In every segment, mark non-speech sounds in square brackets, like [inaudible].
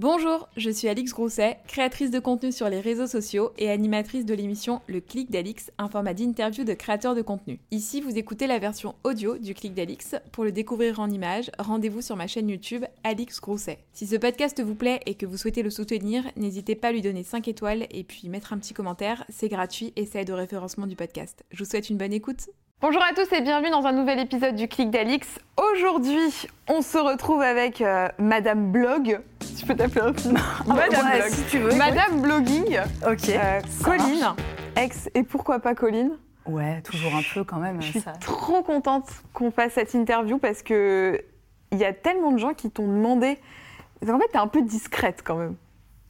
Bonjour, je suis Alix Grousset, créatrice de contenu sur les réseaux sociaux et animatrice de l'émission Le Clic d'Alix, un format d'interview de créateurs de contenu. Ici, vous écoutez la version audio du Clic d'Alix. Pour le découvrir en images, rendez-vous sur ma chaîne YouTube Alix Grousset. Si ce podcast vous plaît et que vous souhaitez le soutenir, n'hésitez pas à lui donner 5 étoiles et puis mettre un petit commentaire, c'est gratuit et ça aide au référencement du podcast. Je vous souhaite une bonne écoute. Bonjour à tous et bienvenue dans un nouvel épisode du Clic d'Alix. Aujourd'hui, on se retrouve avec euh, Madame Blog. Tu peux t'appeler [laughs] Madame Ouais, Blog. si tu veux. Madame Blogging. Ok. Euh, Colline, marche. ex et pourquoi pas Colline? Ouais, toujours un peu quand même. Je suis ça. trop contente qu'on fasse cette interview parce que il y a tellement de gens qui t'ont demandé. En fait, t'es un peu discrète quand même.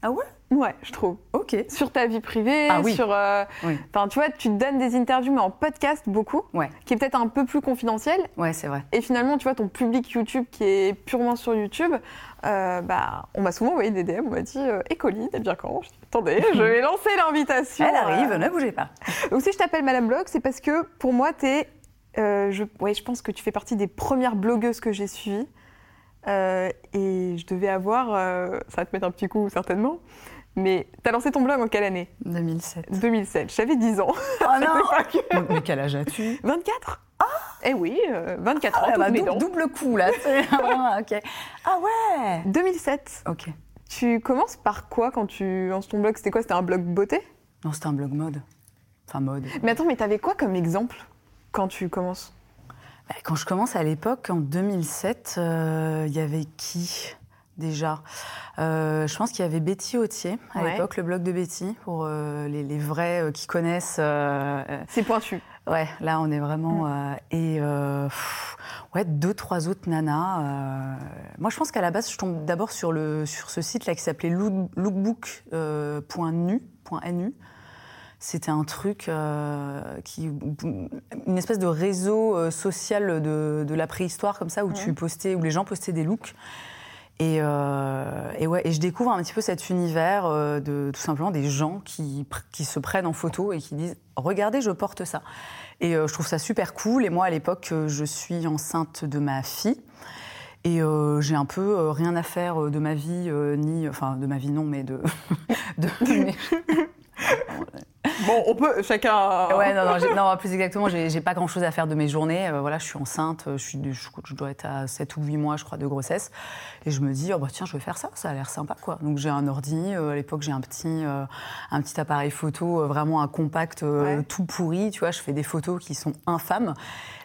Ah ouais? Ouais, je trouve. Ok. Sur ta vie privée, Ah oui. sur. euh, Oui. Tu vois, tu te donnes des interviews, mais en podcast beaucoup, Ouais. qui est peut-être un peu plus confidentiel. Ouais, c'est vrai. Et finalement, tu vois, ton public YouTube qui est purement sur YouTube, euh, bah, on m'a souvent envoyé des DM, on m'a dit euh, Et Colline, elle vient quand? Je dis, Attendez, [laughs] je vais lancer l'invitation. Elle arrive, Euh, ne bougez pas. Donc, si je t'appelle Madame Blog, c'est parce que pour moi, t'es. euh, je, ouais, je pense que tu fais partie des premières blogueuses que j'ai suivies. Euh, et je devais avoir. euh, ça va te mettre un petit coup, certainement. Mais t'as lancé ton blog en quelle année? 2007. 2007. J'avais 10 ans. Oh [laughs] non que- mais, quel âge as-tu? 24 Eh oui, euh, 24 ans, Ah bah, dou- dents. double coup là. [laughs] ok. Ah ouais 2007. Ok. Tu commences par quoi quand tu lances ton blog? C'était quoi? C'était un blog beauté? Non, c'était un blog mode. Enfin, mode. Mais attends, mais t'avais quoi comme exemple quand tu commences? Bah, Quand je commence à l'époque, en 2007, euh, il y avait qui déjà? Euh, Je pense qu'il y avait Betty Autier à Ouais. l'époque, le blog de Betty, pour euh, les, les vrais euh, qui connaissent. C'est pointu. Ouais, là on est vraiment et pff, ouais deux trois autres nanas. moi je pense qu'à la base je tombe d'abord sur le sur ce site là qui s'appelait look- lookbook.nu.nu. C'était un truc qui une espèce de réseau social de, de la préhistoire comme ça où tu postais où les gens postaient des looks. Et, euh, et ouais, et je découvre un petit peu cet univers euh, de tout simplement des gens qui, qui se prennent en photo et qui disent Regardez, je porte ça. Et euh, je trouve ça super cool. Et moi, à l'époque, je suis enceinte de ma fille. Et j'ai un peu rien à faire de ma vie, ni. Enfin, de ma vie, non, mais de. [laughs] [laughs] Bon, on peut, chacun. Ouais, non, non, non, plus exactement, j'ai pas grand chose à faire de mes journées. Euh, voilà, je suis enceinte, euh, je, suis, je, je dois être à 7 ou 8 mois, je crois, de grossesse. Et je me dis, oh, bah, tiens, je vais faire ça, ça a l'air sympa, quoi. Donc j'ai un ordi, euh, à l'époque, j'ai un, petit, euh, un petit appareil photo, vraiment un compact Ouais. tout pourri, tu vois, je fais des photos qui sont infâmes.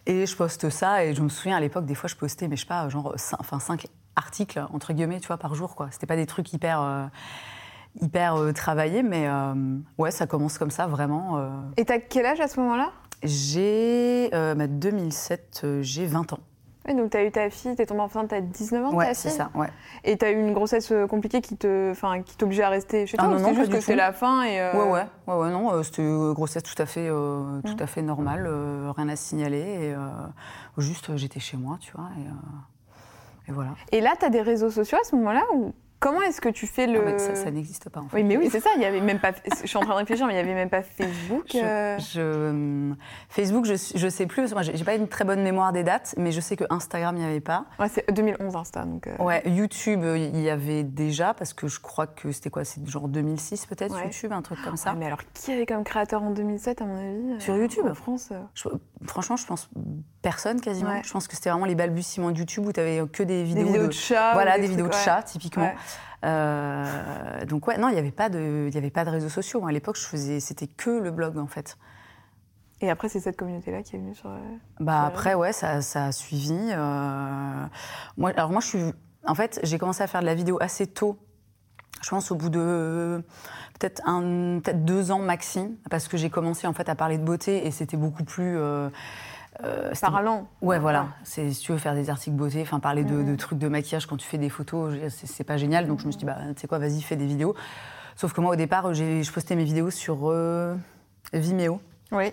Et je poste ça, et je me souviens, à l'époque, des fois, je postais, mais je sais pas, genre 5, enfin, cinq articles, entre guillemets, tu vois, par jour, quoi. C'était pas des trucs hyper. Hyper euh, travaillés, mais euh, ouais, ça commence comme ça, vraiment. euh, Et t'as quel âge à ce moment-là? J'ai. Euh, bah, 2007, euh, j'ai 20 ans. ouais, Donc t'as eu ta fille, t'es tombée enceinte, t'as 19 ans, ta Ouais, fille? c'est ça, ouais. Et t'as eu une grossesse euh, compliquée qui te, enfin, qui t'obligeait à rester chez Ah toi non, ou non, c'est pas juste du que c'est tout. la fin et. euh, Ouais, ouais, ouais, ouais, non, euh, c'était une grossesse tout à fait, euh, tout Mm. à fait normale, euh, rien à signaler. Et, euh, juste, euh, j'étais chez moi, tu vois, et, euh, et voilà. Et là, t'as des réseaux sociaux à ce moment-là ou? Comment est-ce que tu fais le Ah, mais ça, ça n'existe pas, en fait. Oui, mais oui, c'est ça. Il y avait même pas. Je suis en train de réfléchir, mais il y avait même pas Facebook. Je- euh, je- hum, Facebook, je, je sais plus, moi, j'ai pas une très bonne mémoire des dates, mais je sais que Instagram, il n'y avait pas. Ouais, c'est 2011 Insta, donc. euh, Ouais, YouTube, euh, il y avait déjà, parce que je crois que c'était quoi C'est genre 2006 peut-être, Ouais. YouTube, un truc comme ça. ouais, mais alors, qui avait comme créateur en 2007, à mon avis Sur YouTube En France. Je- franchement, je pense personne quasiment. Je pense que c'était vraiment les balbutiements de YouTube où tu avais que des Des vidéos, vidéos de, de, chats. voilà, des, trucs, vidéos de chats typiquement. Euh, donc ouais, non, il n'y avait pas de, il avait pas de réseaux sociaux. Moi, à l'époque, je faisais, c'était que le blog en fait. Et après, c'est cette communauté-là qui est venue sur. euh, Bah après, ouais, ça, ça a suivi. euh, Moi, alors moi, je suis, en fait, j'ai commencé à faire de la vidéo assez tôt. Je pense au bout de peut-être un, peut-être deux ans maxi, parce que j'ai commencé en fait à parler de beauté et c'était beaucoup plus. euh, euh, Parlant. Ouais, voilà. C'est si tu veux faire des articles beauté, enfin parler de, de trucs de maquillage quand tu fais des photos, c'est pas génial. Donc je me suis dit, bah, tu sais quoi, vas-y, fais des vidéos. Sauf que moi, au départ, j'ai- je postais mes vidéos sur euh, Vimeo. Oui.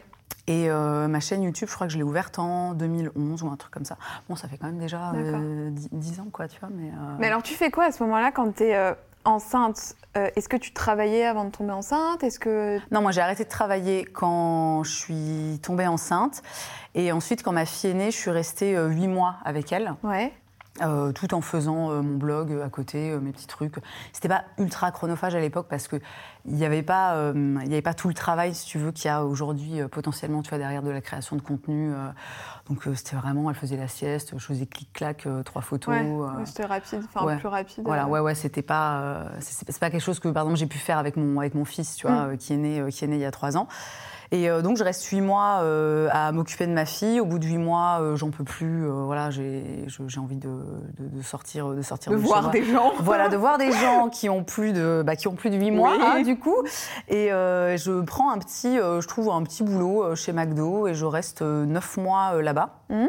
Et euh, ma chaîne YouTube, je crois que je l'ai ouverte en 2011 ou un truc comme ça. Bon, ça fait quand même déjà D'accord. euh, 10, 10 ans, quoi, tu vois. Mais, euh, Mais alors, tu fais quoi à ce moment-là quand t'es euh, enceinte Euh, Est-ce que tu travaillais avant de tomber enceinte? Est-ce que Non, moi j'ai arrêté de travailler quand je suis tombée enceinte. Et ensuite, quand ma fille est née, je suis restée euh, huit mois avec elle. ouais Euh, tout en faisant euh, mon blog à côté, mes petits trucs. C'était pas ultra chronophage à l'époque parce que il n'y avait pas, il y avait pas tout le travail, si tu veux, qu'il y a aujourd'hui potentiellement, tu vois, derrière de la création de contenu. donc c'était vraiment, elle faisait la sieste, je faisais clic-clac, trois photos. c'était rapide, enfin plus rapide. Voilà, ouais, ouais, c'était pas, c'est pas quelque chose que, par exemple, j'ai pu faire avec mon, avec mon fils, tu vois, mm. qui est né, qui est né il y a trois ans. Et euh, donc je reste huit mois euh, à m'occuper de ma fille. Au bout de huit mois, euh, j'en peux plus. voilà, j'ai envie de, de, sortir, de sortir. De, voir des gens. Voilà, de voir des [laughs] gens qui ont plus de, bah, qui ont plus de huit mois, hein, du coup. Et je prends un petit, je trouve un petit boulot chez McDo et je reste neuf mois là-bas. Mmh.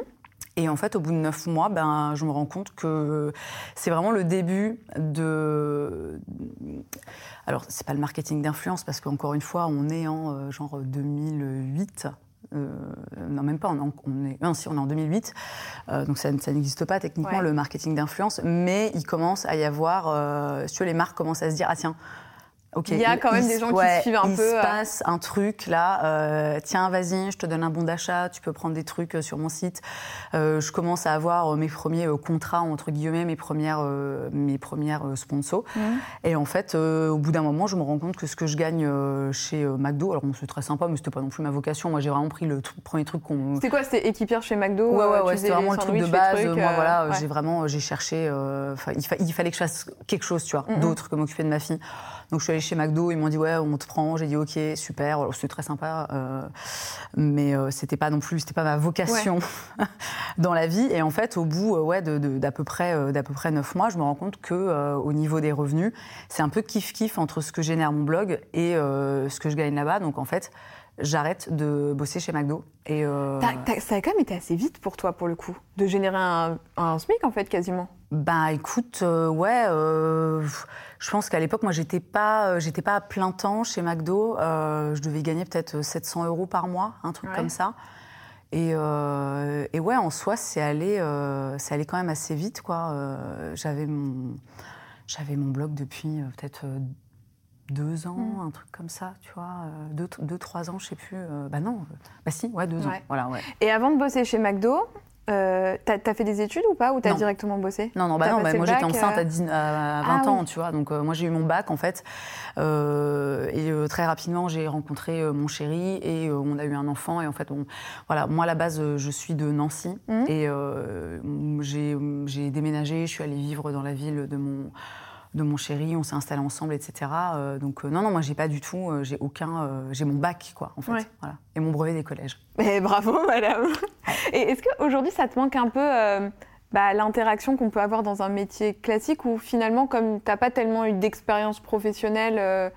Et en fait, au bout de neuf mois, ben, je me rends compte que c'est vraiment le début de alors, c'est pas le marketing d'influence parce qu'encore une fois, on est en euh, genre 2008. Euh, non, même pas, on, est, non, si, on est en 2008, euh, donc ça, n'existe pas techniquement le marketing d'influence, mais il commence à y avoir, sur les marques commencent à se dire, ah tiens, il y a quand même des gens qui suivent un peu. Il se passe un truc là. Euh, tiens, vas-y, je te donne un bon d'achat. Tu peux prendre des trucs euh, sur mon site. Euh, je commence à avoir mes premiers contrats entre guillemets, mes premières, mes premières sponsors. Mmh. Et en fait, au bout d'un moment, je me rends compte que ce que je gagne chez McDo, alors c'est très sympa, mais c'était pas non plus ma vocation. Moi, j'ai vraiment pris le premier truc qu'on. C'était quoi C'était équipière chez McDo Ouais, ouais, ouais c'était vraiment le truc de base. Moi, voilà, j'ai vraiment, j'ai cherché. il, fallait que je fasse quelque chose, tu vois, mmh, mmh. d'autre que m'occuper de ma fille. Donc je suis allée chez McDo, ils m'ont dit ouais, on te prend. J'ai dit ok, super. C'était très sympa, euh, mais euh, c'était pas non plus, c'était pas ma vocation [laughs] dans la vie. Et en fait, au bout euh, ouais, d'à peu près d'à peu près neuf mois, je me rends compte que au niveau des revenus, c'est un peu kiff kiff entre ce que génère mon blog et ce que je gagne là-bas. Donc en fait j'arrête de bosser chez McDo. Et ça a quand même été assez vite pour toi, pour le coup, de générer un, un SMIC, en fait, quasiment. Bah écoute, ouais, je pense qu'à l'époque, moi, j'étais pas, euh, j'étais pas à plein temps chez McDo. Euh, je devais gagner peut-être 700 euros par mois, un truc comme ça. Et, euh, et, ouais, en soi, c'est allé, allé quand même assez vite, quoi. j'avais mon, j'avais mon blog depuis peut-être deux ans, mm. un truc comme ça, tu vois, deux, deux, trois ans, je sais plus. bah non, bah si, ouais, deux ans. Voilà, ouais. Et avant de bosser chez McDo, euh, t'as as fait des études ou pas Ou t'as directement bossé? Non, non, bah non bah moi j'étais enceinte à, 20 ah ans, tu vois. Donc euh, moi j'ai eu mon bac en fait. Euh, et euh, très rapidement j'ai rencontré mon chéri et on a eu un enfant. Et en fait, voilà, moi à la base je suis de Nancy. Mmh. Et j'ai déménagé, je suis allée vivre dans la ville de mon de mon chéri, on s'est installé ensemble, etc. Euh, donc euh, non, non, moi j'ai pas du tout, euh, j'ai aucun, j'ai mon bac, quoi, en fait, voilà, et mon brevet des collèges. Mais bravo, madame. Et est-ce qu'aujourd'hui ça te manque un peu bah, l'interaction qu'on peut avoir dans un métier classique où finalement, comme t'as pas tellement eu d'expérience professionnelle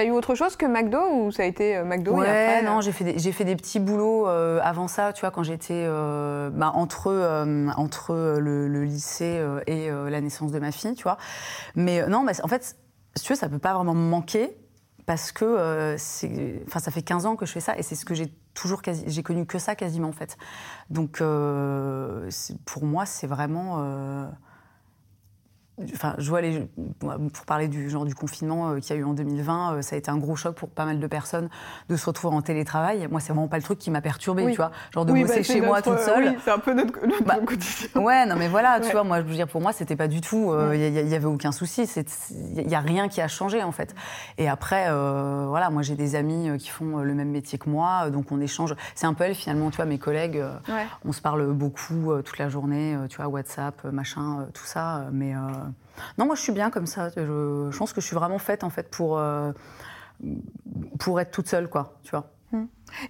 T'as eu autre chose que McDo ou ça a été euh, McDo ouais, et après, non, j'ai fait, des, j'ai fait des petits boulots euh, avant ça, tu vois, quand j'étais euh, bah, entre, entre le, lycée et la naissance de ma fille, tu vois. Mais non, mais en fait, si tu veux, ça peut pas vraiment me manquer parce que enfin, ça fait 15 ans que je fais ça et c'est ce que j'ai toujours quasi, j'ai connu que ça quasiment en fait. Donc pour moi, c'est vraiment Enfin, je vois les, pour parler du genre du confinement euh, qu'il y a eu en 2020, euh, ça a été un gros choc pour pas mal de personnes de se retrouver en télétravail. Moi, c'est vraiment pas le truc qui m'a perturbé, tu vois, genre de bosser bah, chez moi toute seule. Oui, c'est un peu notre, bah, quotidien. Ouais, non, mais voilà, tu vois, moi, je veux dire, pour moi, c'était pas du tout. Euh, il y, avait aucun souci. Il y a rien qui a changé en fait. Et après, voilà, moi, j'ai des amis qui font le même métier que moi, donc on échange. C'est un peu elle finalement, tu vois, mes collègues. On se parle beaucoup toute la journée, tu vois, WhatsApp, machin, tout ça, mais non, moi je suis bien comme ça. Je, pense que je suis vraiment faite en fait pour, euh, pour être toute seule, quoi, tu vois.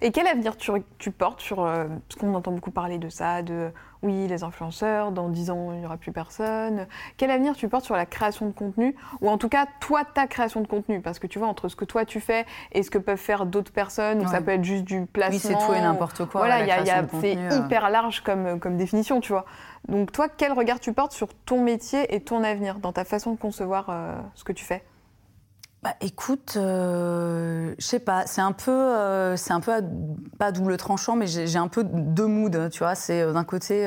Et quel avenir tu, tu portes sur. Euh, parce qu'on entend beaucoup parler de ça, de oui, les influenceurs, dans 10 ans, il n'y aura plus personne. Quel avenir tu portes sur la création de contenu Ou en tout cas, toi, ta création de contenu? Parce que tu vois, entre ce que toi tu fais et ce que peuvent faire d'autres personnes, ou ça peut être juste du placement. Oui, c'est tout et n'importe quoi. Voilà, c'est euh. hyper large comme, comme définition, tu vois. Donc, toi, quel regard tu portes sur ton métier et ton avenir, dans ta façon de concevoir euh, ce que tu fais? Bah, écoute, euh, je sais pas, c'est un peu, euh, c'est un peu pas double tranchant, mais j'ai un peu deux moods, tu vois. C'est euh, d'un côté,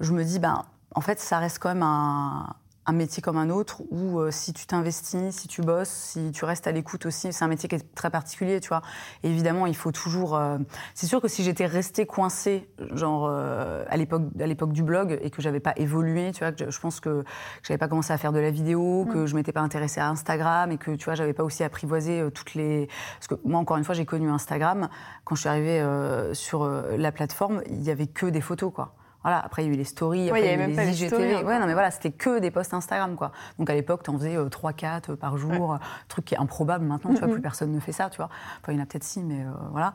je me dis, ben, en fait, ça reste quand même un, un métier comme un autre où euh, si tu t'investis, si tu bosses, si tu restes à l'écoute aussi, c'est un métier qui est très particulier, tu vois. évidemment, il faut toujours. Euh, c'est sûr que si j'étais restée coincée, genre euh, à l'époque à l'époque du blog et que j'avais pas évolué, tu vois, que je pense que, que j'avais pas commencé à faire de la vidéo, que mm. je m'étais pas intéressée à Instagram et que tu vois, j'avais pas aussi apprivoisé toutes les. Parce que moi, encore une fois, j'ai connu Instagram quand je suis arrivée sur la plateforme, il y avait que des photos, quoi. Voilà, après, il y a eu les stories, après, il y a eu les IGTV. Ouais, non, mais voilà, c'était que des posts Instagram, quoi. Donc, à l'époque, tu en faisais 3-4 euh, par jour, truc qui est improbable maintenant, tu vois, plus personne ne fait ça, tu vois. Enfin, il y en a peut-être si, mais euh, voilà.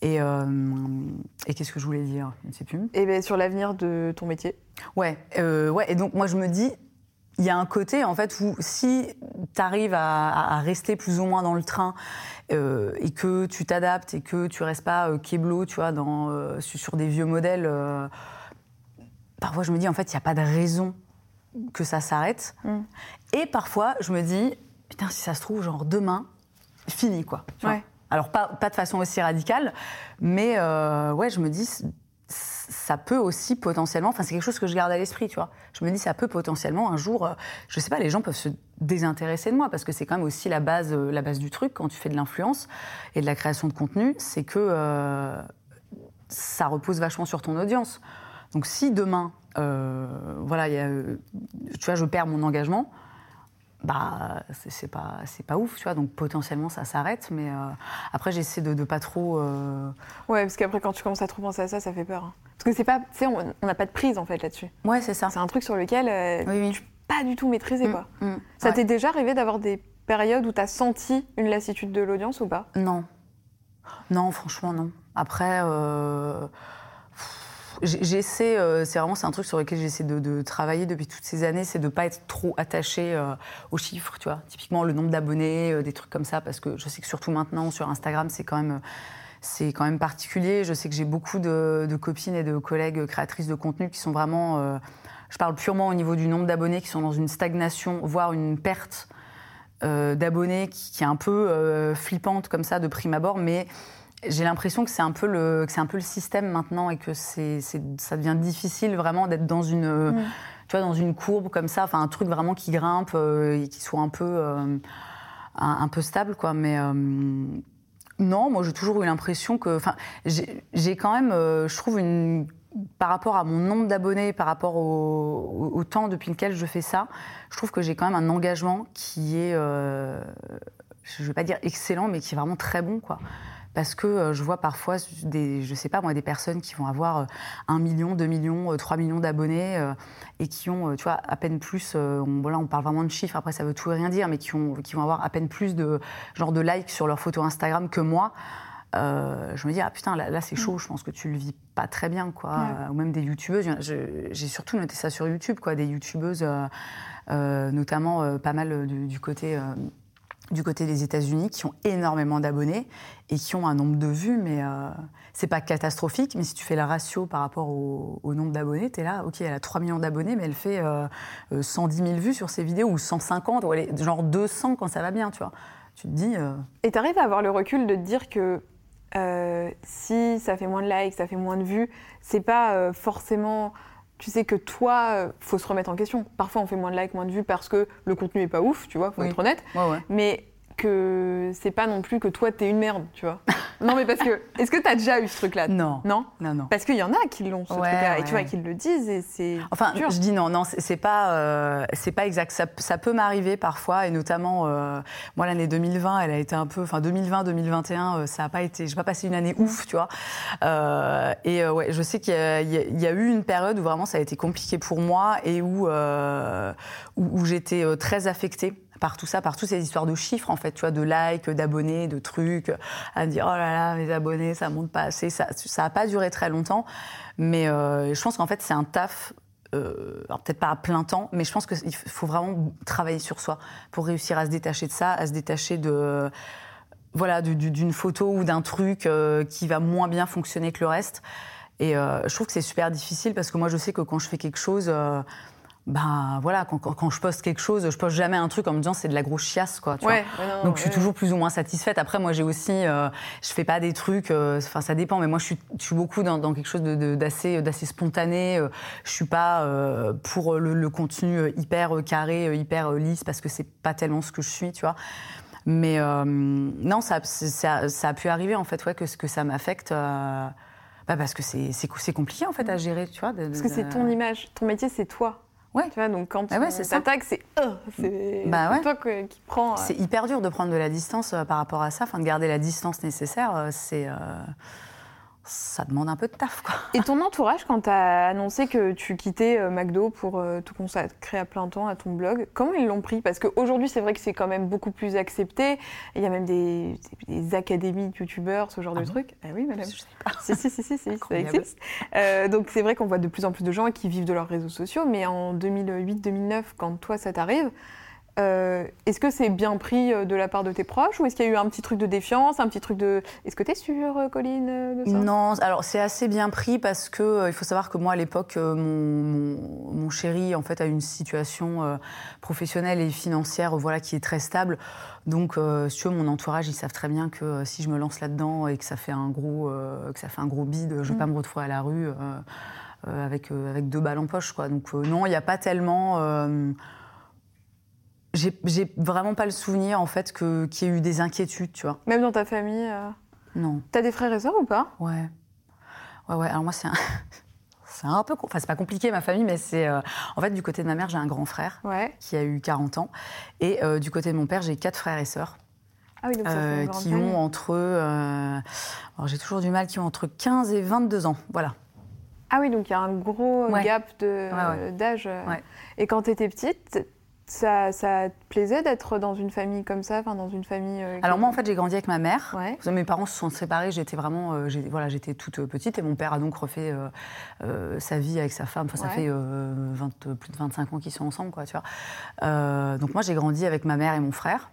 Et, euh, et qu'est-ce que je voulais dire? Je ne sais plus. Et bien, sur l'avenir de ton métier Ouais, ouais, et donc, moi, je me dis, il y a un côté, en fait, où si tu arrives à, rester plus ou moins dans le train et que tu t'adaptes et que tu restes pas euh, tu vois, dans, sur des vieux modèles parfois je me dis en fait il n'y a pas de raison que ça s'arrête. Mm. Et parfois je me dis putain si ça se trouve genre demain fini quoi. Alors pas, pas, de façon aussi radicale, mais euh, ouais je me dis ça peut aussi potentiellement, enfin c'est quelque chose que je garde à l'esprit, tu vois. Je me dis ça peut potentiellement un jour, euh, je sais pas, les gens peuvent se désintéresser de moi parce que c'est quand même aussi la base, euh, la base du truc quand tu fais de l'influence et de la création de contenu, c'est que ça repose vachement sur ton audience. Donc si demain, euh, voilà, y a, tu vois, je perds mon engagement, bah c'est pas c'est pas ouf tu vois. Donc potentiellement ça s'arrête mais euh, après j'essaie de, de, pas trop euh, ouais parce qu'après quand tu commences à trop penser à ça ça fait peur hein. parce que c'est pas tu sais on n'a pas de prise en fait là-dessus. Ouais c'est ça. C'est un truc sur lequel oui, oui. pas du tout maîtriser mm, quoi. mm. ça t'est déjà arrivé d'avoir des périodes où tu as senti une lassitude de l'audience ou pas? Non. Non franchement non. Après J'essaie, euh, c'est vraiment un truc sur lequel j'essaie de, travailler depuis toutes ces années, c'est de ne pas être trop attaché euh, aux chiffres, tu vois. Typiquement le nombre d'abonnés, euh, des trucs comme ça, parce que je sais que surtout maintenant sur Instagram, c'est quand même c'est quand même particulier. Je sais que j'ai beaucoup de, copines et de collègues créatrices de contenu qui sont vraiment, je parle purement au niveau du nombre d'abonnés, qui sont dans une stagnation, voire une perte d'abonnés qui, est un peu flippante comme ça de prime abord, mais j'ai l'impression que c'est un peu le c'est un peu le système maintenant et que c'est ça devient difficile vraiment d'être dans une mm. tu vois dans une courbe comme ça enfin un truc vraiment qui grimpe euh, et qui soit un peu euh, un, peu stable quoi mais euh, non moi j'ai toujours eu l'impression que enfin j'ai quand même je trouve une par rapport à mon nombre d'abonnés, par rapport au, au, temps depuis lequel je fais ça, je trouve que j'ai quand même un engagement qui est, je ne vais pas dire excellent, mais qui est vraiment très bon. Quoi parce que euh, je vois parfois des, je sais pas moi, des personnes qui vont avoir 1 euh, million, 2 millions, 3 euh, millions d'abonnés et qui ont, tu vois, à peine plus, on, on parle vraiment de chiffres, après ça veut tout et rien dire, mais qui, ont, qui vont avoir à peine plus de, genre de likes sur leurs photos Instagram que moi. je me dis, ah putain, là, c'est chaud, je pense que tu le vis pas très bien, quoi. ou même des youtubeuses. J'ai surtout noté ça sur YouTube, quoi. Des youtubeuses, notamment pas mal du côté du côté des États-Unis qui ont énormément d'abonnés et qui ont un nombre de vues, mais euh, c'est pas catastrophique. Mais si tu fais la ratio par rapport au, nombre d'abonnés, tu es là, ok, elle a 3 millions d'abonnés, mais elle fait 110 euh, 000 euh, vues sur ses vidéos ou 150, ou elle est genre 200 quand ça va bien, tu vois. Tu te dis. Euh, et tu arrives à avoir le recul de te dire que si ça fait moins de likes, ça fait moins de vues, c'est pas forcément tu sais que toi, euh, faut se remettre en question. Parfois, on fait moins de likes, moins de vues parce que le contenu est pas ouf, tu vois, faut être honnête. Mais que c'est pas non plus que toi t'es une merde, tu vois. [laughs] non mais parce que est-ce que t'as déjà eu ce truc-là? Non. Non? Non non. Parce qu'il y en a qui l'ont ce truc-là et tu vois qu'ils le disent et c'est. Enfin, je dis non non c'est pas euh, c'est pas exact. Ça, ça peut m'arriver parfois et notamment euh, moi l'année 2020 elle a été un peu enfin 2020 2021 euh, ça a pas été j'ai pas passé une année ouf tu vois. et ouais je sais qu'il y, y, a eu une période où vraiment ça a été compliqué pour moi et où où, où j'étais très affectée par tout ça, par toutes ces histoires de chiffres, en fait, tu vois, de likes, d'abonnés, de trucs, à dire, oh là là, mes abonnés, ça monte pas assez. Ça n'a pas duré très longtemps. Mais euh, je pense qu'en fait, c'est un taf euh, peut-être pas à plein temps, mais je pense qu'il faut vraiment travailler sur soi pour réussir à se détacher de ça, à se détacher de voilà d'une photo ou d'un truc euh, qui va moins bien fonctionner que le reste. Et je trouve que c'est super difficile parce que moi je sais que quand je fais quelque chose, ben voilà, quand, quand, je poste quelque chose, je poste jamais un truc en me disant c'est de la grosse chiasse, quoi. Tu ouais, vois Donc je suis toujours plus ou moins satisfaite. Après, moi, j'ai aussi, euh, je fais pas des trucs, euh, enfin ça dépend, mais moi, je suis, je suis beaucoup dans, dans quelque chose d'assez, de, spontané. Euh, je suis pas pour le, le, contenu hyper carré, hyper lisse, parce que c'est pas tellement ce que je suis, tu vois. Mais non, ça, ça, ça, a pu arriver en fait, ouais, que, que ça m'affecte. bah parce que c'est compliqué en fait à gérer, tu vois. parce que c'est ton image, ton métier, c'est toi. Ouais. Tu vois, donc quand ah ouais, c'est s'attaque, c'est oh, bah toi qui prends. Euh, c'est hyper dur de prendre de la distance euh, par rapport à ça, enfin de garder la distance nécessaire. Euh, c'est ça demande un peu de taf. Quoi. Et ton entourage, quand tu as annoncé que tu quittais euh, McDo pour euh, te consacrer à plein temps à ton blog, comment ils l'ont pris? Parce qu'aujourd'hui, c'est vrai que c'est quand même beaucoup plus accepté. Il y a même des, académies de youtubeurs, ce genre de ah trucs. Ah oui, madame. Je sais pas. si, si, si, si, si ça existe. Euh, donc c'est vrai qu'on voit de plus en plus de gens qui vivent de leurs réseaux sociaux. Mais en 2008-2009, quand toi, ça t'arrive, euh, est-ce que c'est bien pris euh, de la part de tes proches ou est-ce qu'il y a eu un petit truc de défiance, un petit truc de... Est-ce que tu es sûre, euh, Colline, de ça? Non, alors c'est assez bien pris parce que il faut savoir que moi à l'époque, mon, chéri en fait a une situation professionnelle et financière voilà, qui est très stable. Donc, si tu veux, mon entourage, ils savent très bien que si je me lance là-dedans et que ça fait un gros, que ça fait un gros bide, je ne vais pas mm. me retrouver à la rue avec, avec deux balles en poche. Quoi. Donc, non, il n'y a pas tellement j'ai vraiment pas le souvenir en fait qu'il y ait eu des inquiétudes, tu vois. Même dans ta famille euh... Non. T'as des frères et sœurs ou pas? Ouais. Ouais, ouais. Alors moi, c'est un. [laughs] c'est un peu. Enfin, c'est pas compliqué ma famille, mais c'est. Euh, en fait, du côté de ma mère, j'ai un grand frère ouais. qui a eu 40 ans. Et euh, du côté de mon père, j'ai quatre frères et sœurs. Ah oui, donc ça fait une euh, qui ont entre. alors j'ai toujours du mal, qui ont entre 15 et 22 ans. Voilà. Ah oui, donc il y a un gros gap d'âge. Ouais, et quand tu étais petite, ça, ça, te plaisait d'être dans une famille comme ça, enfin dans une famille. Euh, Alors moi en fait j'ai grandi avec ma mère. Mes parents se sont séparés, j'étais vraiment, euh, voilà, j'étais toute euh, petite et mon père a donc refait sa vie avec sa femme. Enfin ça fait 20, plus de 25 ans qu'ils sont ensemble, quoi, tu vois. donc moi j'ai grandi avec ma mère et mon frère.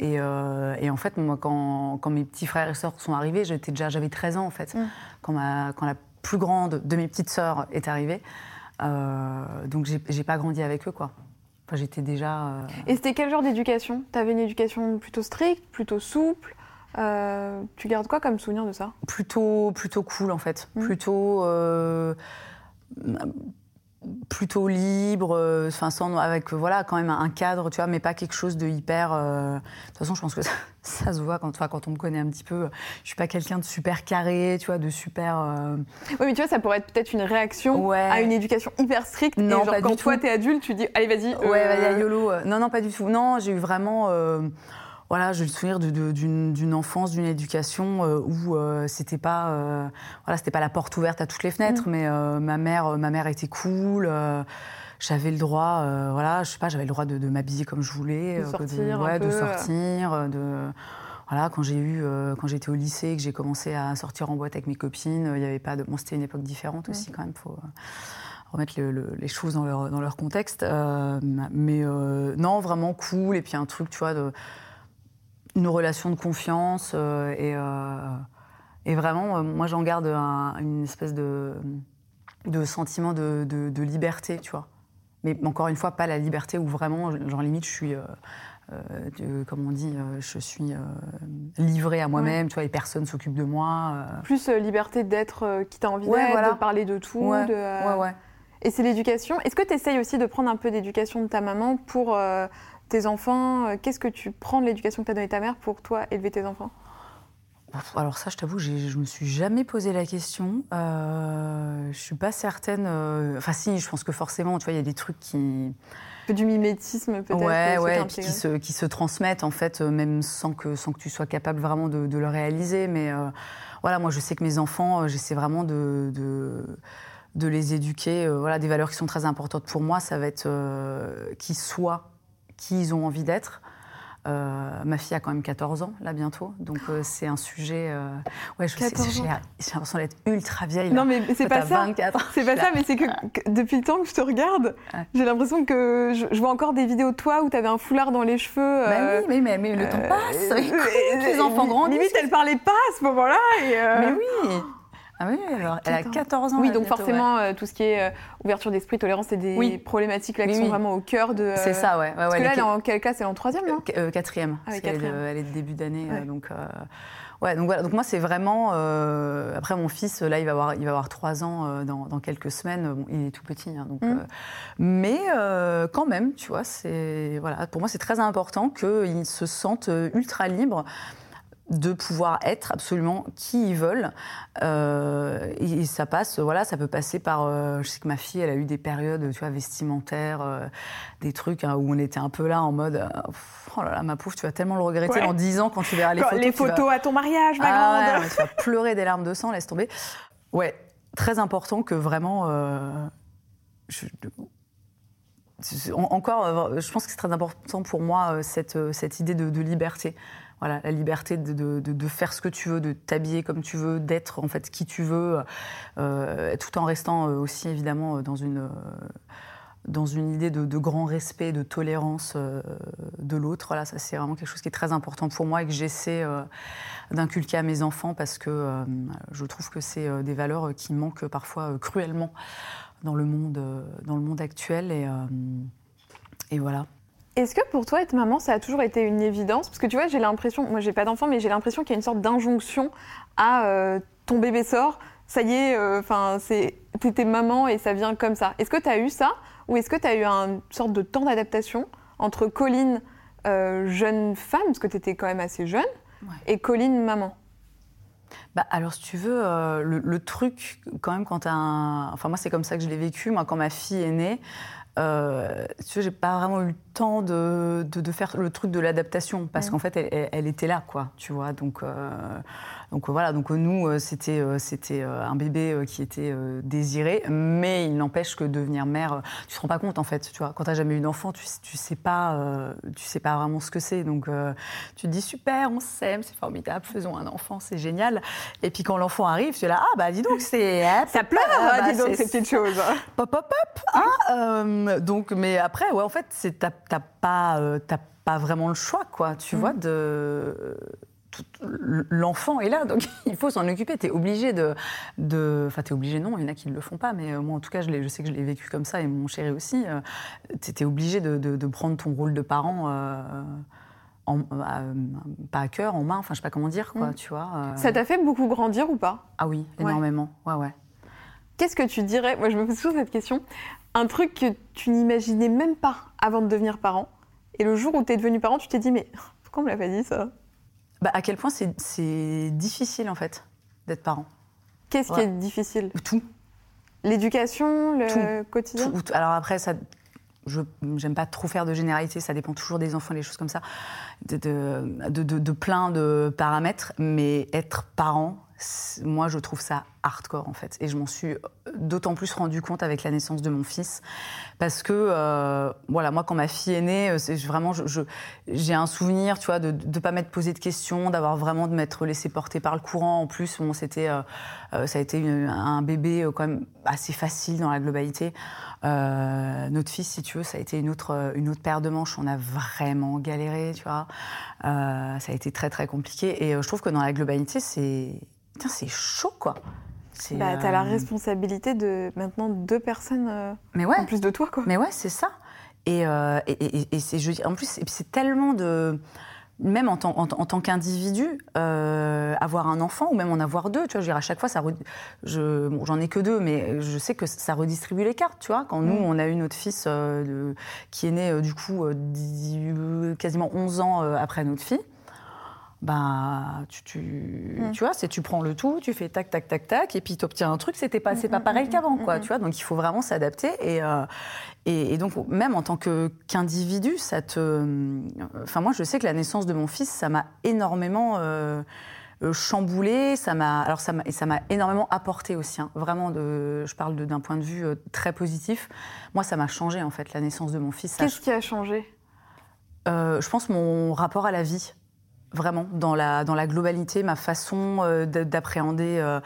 Et, et en fait moi quand, quand, mes petits frères et sœurs sont arrivés, j'étais déjà, j'avais 13 ans en fait, mm. quand, ma, quand la plus grande de mes petites sœurs est arrivée. donc j'ai pas grandi avec eux quoi j'étais déjà. Euh, Et c'était quel genre d'éducation? Tu avais une éducation plutôt stricte, plutôt souple? Euh, Tu gardes quoi comme souvenir de ça? Plutôt, plutôt cool en fait. Mmh. Plutôt. Euh, plutôt libre, euh, sans avec voilà quand même un cadre, tu vois, mais pas quelque chose de hyper. Euh, de toute façon, je pense que [laughs] ça, se voit quand, quand on me connaît un petit peu. Je suis pas quelqu'un de super carré, tu vois, de super. Euh, oui, mais tu vois, ça pourrait être peut-être une réaction à une éducation hyper stricte. Non, et genre, quand toi t'es adulte, tu dis allez vas-y. Ouais, vas-y, yolo. Non, non, pas du tout. Non, j'ai eu vraiment voilà, j'ai le souvenir d'une enfance, d'une éducation euh, où euh, c'était pas, euh, voilà, c'était pas la porte ouverte à toutes les fenêtres, mm. mais ma mère, ma mère était cool. j'avais le droit, voilà, je sais pas, j'avais le droit de, m'habiller comme je voulais, de sortir, ouais, de sortir, de voilà, quand j'ai eu, quand j'étais au lycée, que j'ai commencé à sortir en boîte avec mes copines, il y avait pas de, bon, c'était une époque différente mm. aussi quand même, faut remettre les choses dans leur, dans leur contexte. mais non, vraiment cool. Et puis un truc, tu vois, de, une relation de confiance euh, et, euh, et, vraiment, euh, moi j'en garde une espèce de, de sentiment de, de, liberté, tu vois. Mais encore une fois, pas la liberté où vraiment, genre limite, je suis, comme on dit, je suis livrée à moi-même, tu vois, et personne s'occupe de moi. Plus liberté d'être qui t'a envie d'être, de parler de tout. Ouais, de, ouais, Et c'est l'éducation. Est-ce que tu essayes aussi de prendre un peu d'éducation de ta maman pour tes enfants euh, Qu'est-ce que tu prends de l'éducation que t'as donnée ta mère pour toi élever tes enfants? Alors ça, je t'avoue, je me suis jamais posé la question. Euh, je suis pas certaine. Euh, enfin, si, je pense que forcément, tu vois, il y a des trucs qui du mimétisme peut-être. Ouais, ouais, qui se, qui se transmettent en fait, euh, même sans que sans que tu sois capable vraiment de, le réaliser. Mais voilà, moi, je sais que mes enfants, j'essaie vraiment de, de, de les éduquer. voilà, des valeurs qui sont très importantes pour moi, ça va être qu'ils soient qui ils ont envie d'être. Euh, ma fille a quand même 14 ans, là, bientôt. Donc, euh, c'est un sujet. Euh, ouais, je sais, j'ai l'impression d'être ultra vieille. Non, mais c'est pas ça. C'est pas ça, mais c'est que, depuis le temps que je te regarde, j'ai l'impression que je, vois encore des vidéos de toi où tu avais un foulard dans les cheveux. Bah oui, mais, mais, le temps passe. [laughs] les enfants grandissent. Limite, elle parlait pas à ce moment-là. mais oui. Ah oui, alors, elle a 14 ans. Oui, donc forcément, euh, tout ce qui est euh, ouverture d'esprit, tolérance, c'est des problématiques là qui sont vraiment au cœur de. C'est ça, ouais. parce que là, elle est en quelle classe? Elle est en troisième, non? Quatrième. Ah, oui, quatrième. Elle, est de début d'année, donc. Ouais, donc voilà. Donc moi, c'est vraiment. après, mon fils, là, il va avoir, il va avoir trois ans dans, dans, quelques semaines. Bon, il est tout petit, hein, donc. Mmh. mais quand même, tu vois, c'est voilà. Pour moi, c'est très important qu'il se sente ultra libre de pouvoir être absolument qui ils veulent. Euh, et, ça passe, voilà, ça peut passer par. Euh, je sais que ma fille, elle a eu des périodes, tu vois, vestimentaires, euh, des trucs hein, où on était un peu là en mode. oh là là, ma pauvre, tu vas tellement le regretter en 10 ans quand tu verras les photos. Les photos à ton mariage, ma ah, grande. tu vas pleurer des larmes de sang, laisse tomber. Ouais, très important que vraiment. encore, je pense que c'est très important pour moi cette, cette idée de liberté voilà, la liberté de, faire ce que tu veux, de t'habiller comme tu veux, d'être en fait qui tu veux, euh, tout en restant euh, aussi évidemment dans une, dans une idée de, grand respect, de tolérance euh, de l'autre. Voilà, ça c'est vraiment quelque chose qui est très important pour moi et que j'essaie d'inculquer à mes enfants parce que je trouve que c'est des valeurs qui manquent parfois cruellement dans le monde, dans le monde actuel et, et voilà. Est-ce que pour toi, être maman, ça a toujours été une évidence? Parce que tu vois, j'ai l'impression, moi j'ai pas d'enfant, mais j'ai l'impression qu'il y a une sorte d'injonction à euh, ton bébé sort, ça y est, euh, enfin, c'est t'étais maman et ça vient comme ça. Est-ce que tu as eu ça? Ou est-ce que tu as eu une sorte de temps d'adaptation entre Colline, euh, jeune femme, parce que tu étais quand même assez jeune, et Colline, maman? Bah, alors, si tu veux, le, truc, quand même, quand tu un. Enfin, moi, c'est comme ça que je l'ai vécu. Moi, quand ma fille est née, euh, j'ai pas vraiment eu le temps de, de, faire le truc de l'adaptation parce qu'en fait, elle, était là, quoi, tu vois. Donc, euh, donc voilà, donc nous, euh, c'était euh, c'était un bébé qui était désiré, mais il n'empêche que devenir mère, tu te rends pas compte en fait, tu vois. Quand t'as jamais eu d'enfant, tu, tu sais pas, tu sais pas vraiment ce que c'est. Donc tu te dis super, on s'aime, c'est formidable, faisons un enfant, c'est génial. Et puis quand l'enfant arrive, tu es là, ah bah dis donc, c'est ça pleure, ah, bah, dis donc ces petites choses. [laughs] Pop pop pop. Hein donc, mais après, ouais, en fait, c'est t'as pas t'as pas vraiment le choix, quoi. Tu mm. vois de l'enfant est là, donc [laughs] il faut s'en occuper. Tu es obligé de, de. Enfin, tu es obligé, non, il y en a qui ne le font pas, mais euh, moi, en tout cas, je, je sais que je l'ai vécu comme ça, et mon chéri aussi. Euh, tu étais obligé de, de, prendre ton rôle de parent. Euh, en, pas à cœur, en main, enfin je sais pas comment dire quoi, mm. tu vois. Ça t'a fait beaucoup grandir ou pas? Ah oui, énormément, ouais ouais. Qu'est-ce que tu dirais? Moi je me pose toujours cette question. Un truc que tu n'imaginais même pas avant de devenir parent, et le jour où tu es devenu parent, tu t'es dit mais pourquoi on me l'a pas dit ça? Bah, à quel point c'est difficile en fait d'être parent. Qu'est-ce qui est difficile? Tout. L'éducation, le quotidien? Alors après, ça, je n'aime pas trop faire de généralité, ça dépend toujours des enfants, les choses comme ça, de, de, de, de plein de paramètres, mais être parent, moi, je trouve ça hardcore en fait. Et je m'en suis d'autant plus rendu compte avec la naissance de mon fils. Parce que, euh, voilà, moi, quand ma fille est née, c'est vraiment, j'ai un souvenir, tu vois, de ne pas m'être posé de questions, d'avoir vraiment de m'être laissé porter par le courant. En plus, bon, c'était, euh, euh, ça a été un bébé quand même assez facile dans la globalité. notre fils, si tu veux, ça a été une autre, une autre paire de manches. On a vraiment galéré, tu vois. ça a été très, très compliqué. Et je trouve que dans la globalité, c'est c'est chaud, quoi. Bah, t'as la euh, responsabilité de maintenant deux personnes euh, mais ouais. en plus de toi, quoi. Mais ouais, c'est ça. Et, euh, et, c'est, je, en plus, c'est tellement de même en, tant, en, tant qu'individu, avoir un enfant ou même en avoir deux, tu vois, à chaque fois, ça, je, bon, j'en ai que deux, mais je sais que ça redistribue les cartes, tu vois. Quand nous, mm. on a eu notre fils qui est né, du coup, quasiment 11 ans après notre fille, ben, tu, tu, mm. tu vois, c'est tu prends le tout, tu fais tac, tac, tac, tac, et puis tu obtiens un truc, c'était pas, c'est pas mm, mm, pareil qu'avant, quoi, tu vois. Donc il faut vraiment s'adapter. Et, euh, et, donc, même en tant qu'individu, ça te. Enfin, moi, je sais que la naissance de mon fils, ça m'a énormément. Euh, euh, chamboulé, ça m'a alors ça m'a et ça m'a énormément apporté aussi, hein. vraiment de, je parle d'un point de vue très positif. Moi, ça m'a changé en fait la naissance de mon fils. Qu'est-ce qui a changé? Je pense mon rapport à la vie vraiment, dans la, dans la globalité, ma façon euh, d'appréhender euh,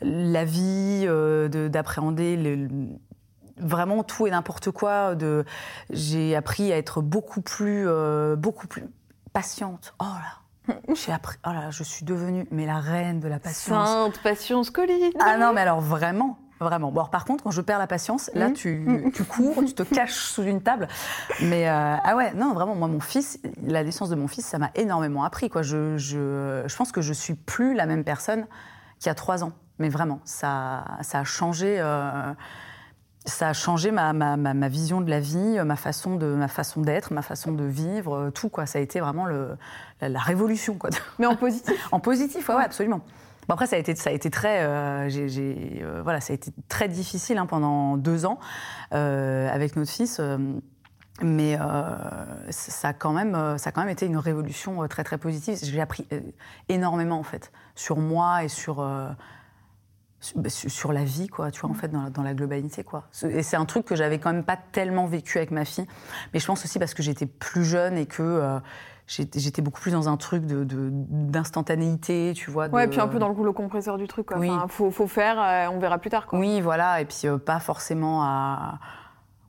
la vie, euh, d'appréhender vraiment tout et n'importe quoi. J'ai appris à être beaucoup plus, beaucoup plus patiente. Oh là [laughs] J'ai appris, oh là, je suis devenue mais la reine de la patience. Sainte patience colline. Ah non, mais alors vraiment, Vraiment. Bon, alors, par contre, quand je perds la patience, là, mmh. tu, tu, cours, tu te caches sous une table. Mais euh, ah ouais, non, vraiment, moi, mon fils, la naissance de mon fils, ça m'a énormément appris. Quoi. Je, je, je, pense que je suis plus la même personne qu'il y a trois ans. Mais vraiment, ça, ça a changé. Euh, ça a changé ma, ma, ma, vision de la vie, ma façon de ma façon d'être, ma façon de vivre, tout quoi. Ça a été vraiment le, la, révolution quoi. Mais en positif. en positif, ouais, ouais absolument. Bon après, ça a été, ça a été très, euh, euh, voilà, ça a été très difficile hein, pendant deux ans euh, avec notre fils. mais ça, a quand même, ça a quand même été une révolution très très positive. J'ai appris énormément en fait sur moi et sur bah, sur la vie, quoi, tu vois, en fait, dans la, globalité, quoi. Et c'est un truc que j'avais quand même pas tellement vécu avec ma fille, mais je pense aussi parce que j'étais plus jeune et que j'étais beaucoup plus dans un truc d'instantanéité, de, tu vois. Ouais, et puis un peu dans le rouleau compresseur du truc, quoi. Oui. faut, faut, faire, euh, on verra plus tard, quoi. Oui, voilà, et puis euh, pas forcément à.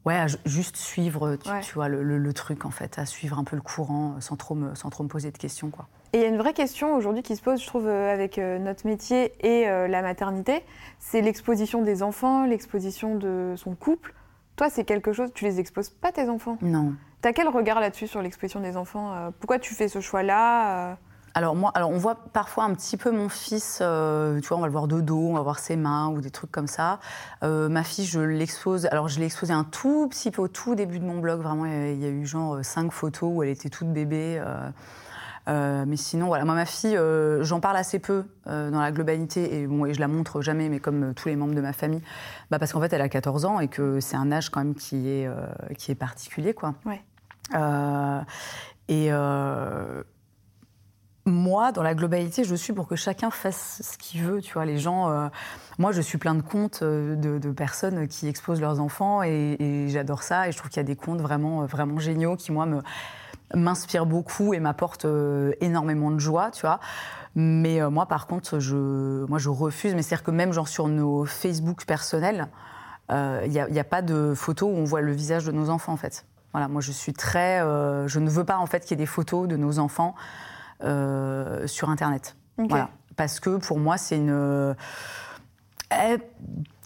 Ouais, juste suivre, tu, vois, le, le, truc, en fait, à suivre un peu le courant sans trop me, sans trop me poser de questions, quoi. Et il y a une vraie question aujourd'hui qui se pose, je trouve, euh, avec notre métier et la maternité, c'est l'exposition des enfants, l'exposition de son couple. Toi, c'est quelque chose, tu les exposes pas tes enfants? Non. T'as quel regard là-dessus sur l'expression des enfants euh, Pourquoi tu fais ce choix-là euh? Alors moi, alors on voit parfois un petit peu mon fils, euh, tu vois, on va le voir de dos, on va voir ses mains ou des trucs comme ça. ma fille, je l'expose. Alors je l'ai exposé un tout petit peu au tout début de mon blog. Vraiment, il y a, eu genre cinq photos où elle était toute bébé. Mais sinon, voilà, moi ma fille, j'en parle assez peu dans la globalité et bon, et je la montre jamais, mais comme tous les membres de ma famille, bah parce qu'en fait elle a 14 ans et que c'est un âge quand même qui est qui est particulier, quoi. Ouais. Euh, et euh, moi, dans la globalité, je suis pour que chacun fasse ce qu'il veut. Tu vois, les gens. Euh, moi, je suis plein de comptes de, personnes qui exposent leurs enfants et, j'adore ça. Et je trouve qu'il y a des comptes vraiment, vraiment géniaux qui, moi, me m'inspirent beaucoup et m'apportent énormément de joie, tu vois. Mais moi, par contre, je, moi, je refuse. Mais c'est-à-dire que même genre sur nos Facebook personnels, il n'y a, a, pas de photos où on voit le visage de nos enfants, en fait. Voilà, moi je suis très, euh, je ne veux pas en fait qu'il y ait des photos de nos enfants euh, sur Internet. Voilà, parce que pour moi c'est une, euh,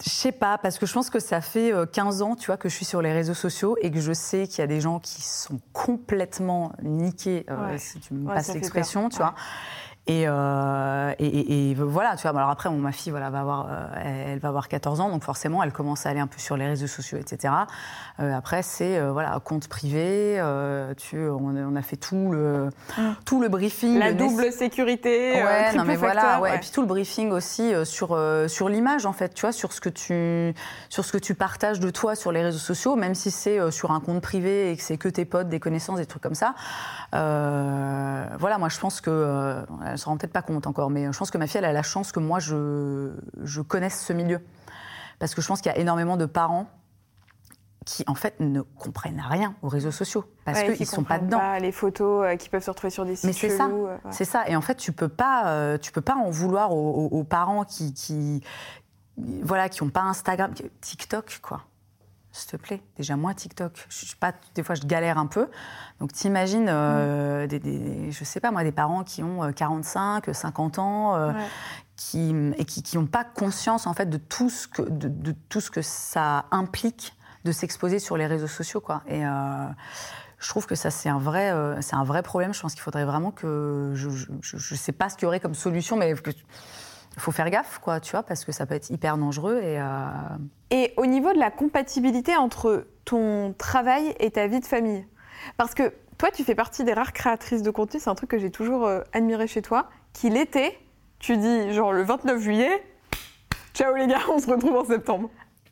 je sais pas, parce que je pense que ça fait 15 ans, tu vois, que je suis sur les réseaux sociaux et que je sais qu'il y a des gens qui sont complètement niqués, si tu me passes l'expression, tu vois. Euh, et, voilà, tu vois. Alors après, ma fille, voilà, va avoir, euh, elle va avoir 14 ans, donc forcément, elle commence à aller un peu sur les réseaux sociaux, etc. Euh, après, c'est voilà, compte privé. tu, on, a fait tout le, mmh. tout le briefing. La double sécurité. Ouais, non mais voilà. Ouais. Et puis tout le briefing aussi sur sur l'image, en fait, tu vois, sur ce que tu sur ce que tu partages de toi sur les réseaux sociaux, même si c'est sur un compte privé et que c'est que tes potes, des connaissances, des trucs comme ça. voilà, moi, je pense que se rend peut-être pas compte encore, mais je pense que ma fille, elle a la chance que moi, je, je connaisse ce milieu. Parce que je pense qu'il y a énormément de parents qui, en fait, ne comprennent rien aux réseaux sociaux. Parce qu'ils ne sont pas dedans. Pas les photos euh, qui peuvent se retrouver sur des sites Mais c'est ça. Euh, c'est ça. Et en fait, tu peux pas, euh, tu peux pas en vouloir aux, parents qui, qui voilà, qui n'ont pas Instagram, TikTok, quoi s'il te plaît. Déjà, moi, TikTok, je, pas, des fois, je galère un peu. Donc, t'imagines, euh, mm. des, je sais pas, moi, des parents qui ont 45, euh, 50 ans, euh, qui, et qui n'ont pas conscience, en fait, de tout ce que, de, tout ce que ça implique de s'exposer sur les réseaux sociaux, quoi. Et je trouve que ça, c'est un, vrai, c'est un vrai problème. Je pense qu'il faudrait vraiment que. Je ne sais pas ce qu'il y aurait comme solution, mais faut faire gaffe, quoi, tu vois, parce que ça peut être hyper dangereux. Et, euh, et au niveau de la compatibilité entre ton travail et ta vie de famille, parce que toi, tu fais partie des rares créatrices de contenu, c'est un truc que j'ai toujours euh, admiré chez toi, qu'il était, tu dis genre le 29 juillet, ciao les gars, on se retrouve en septembre.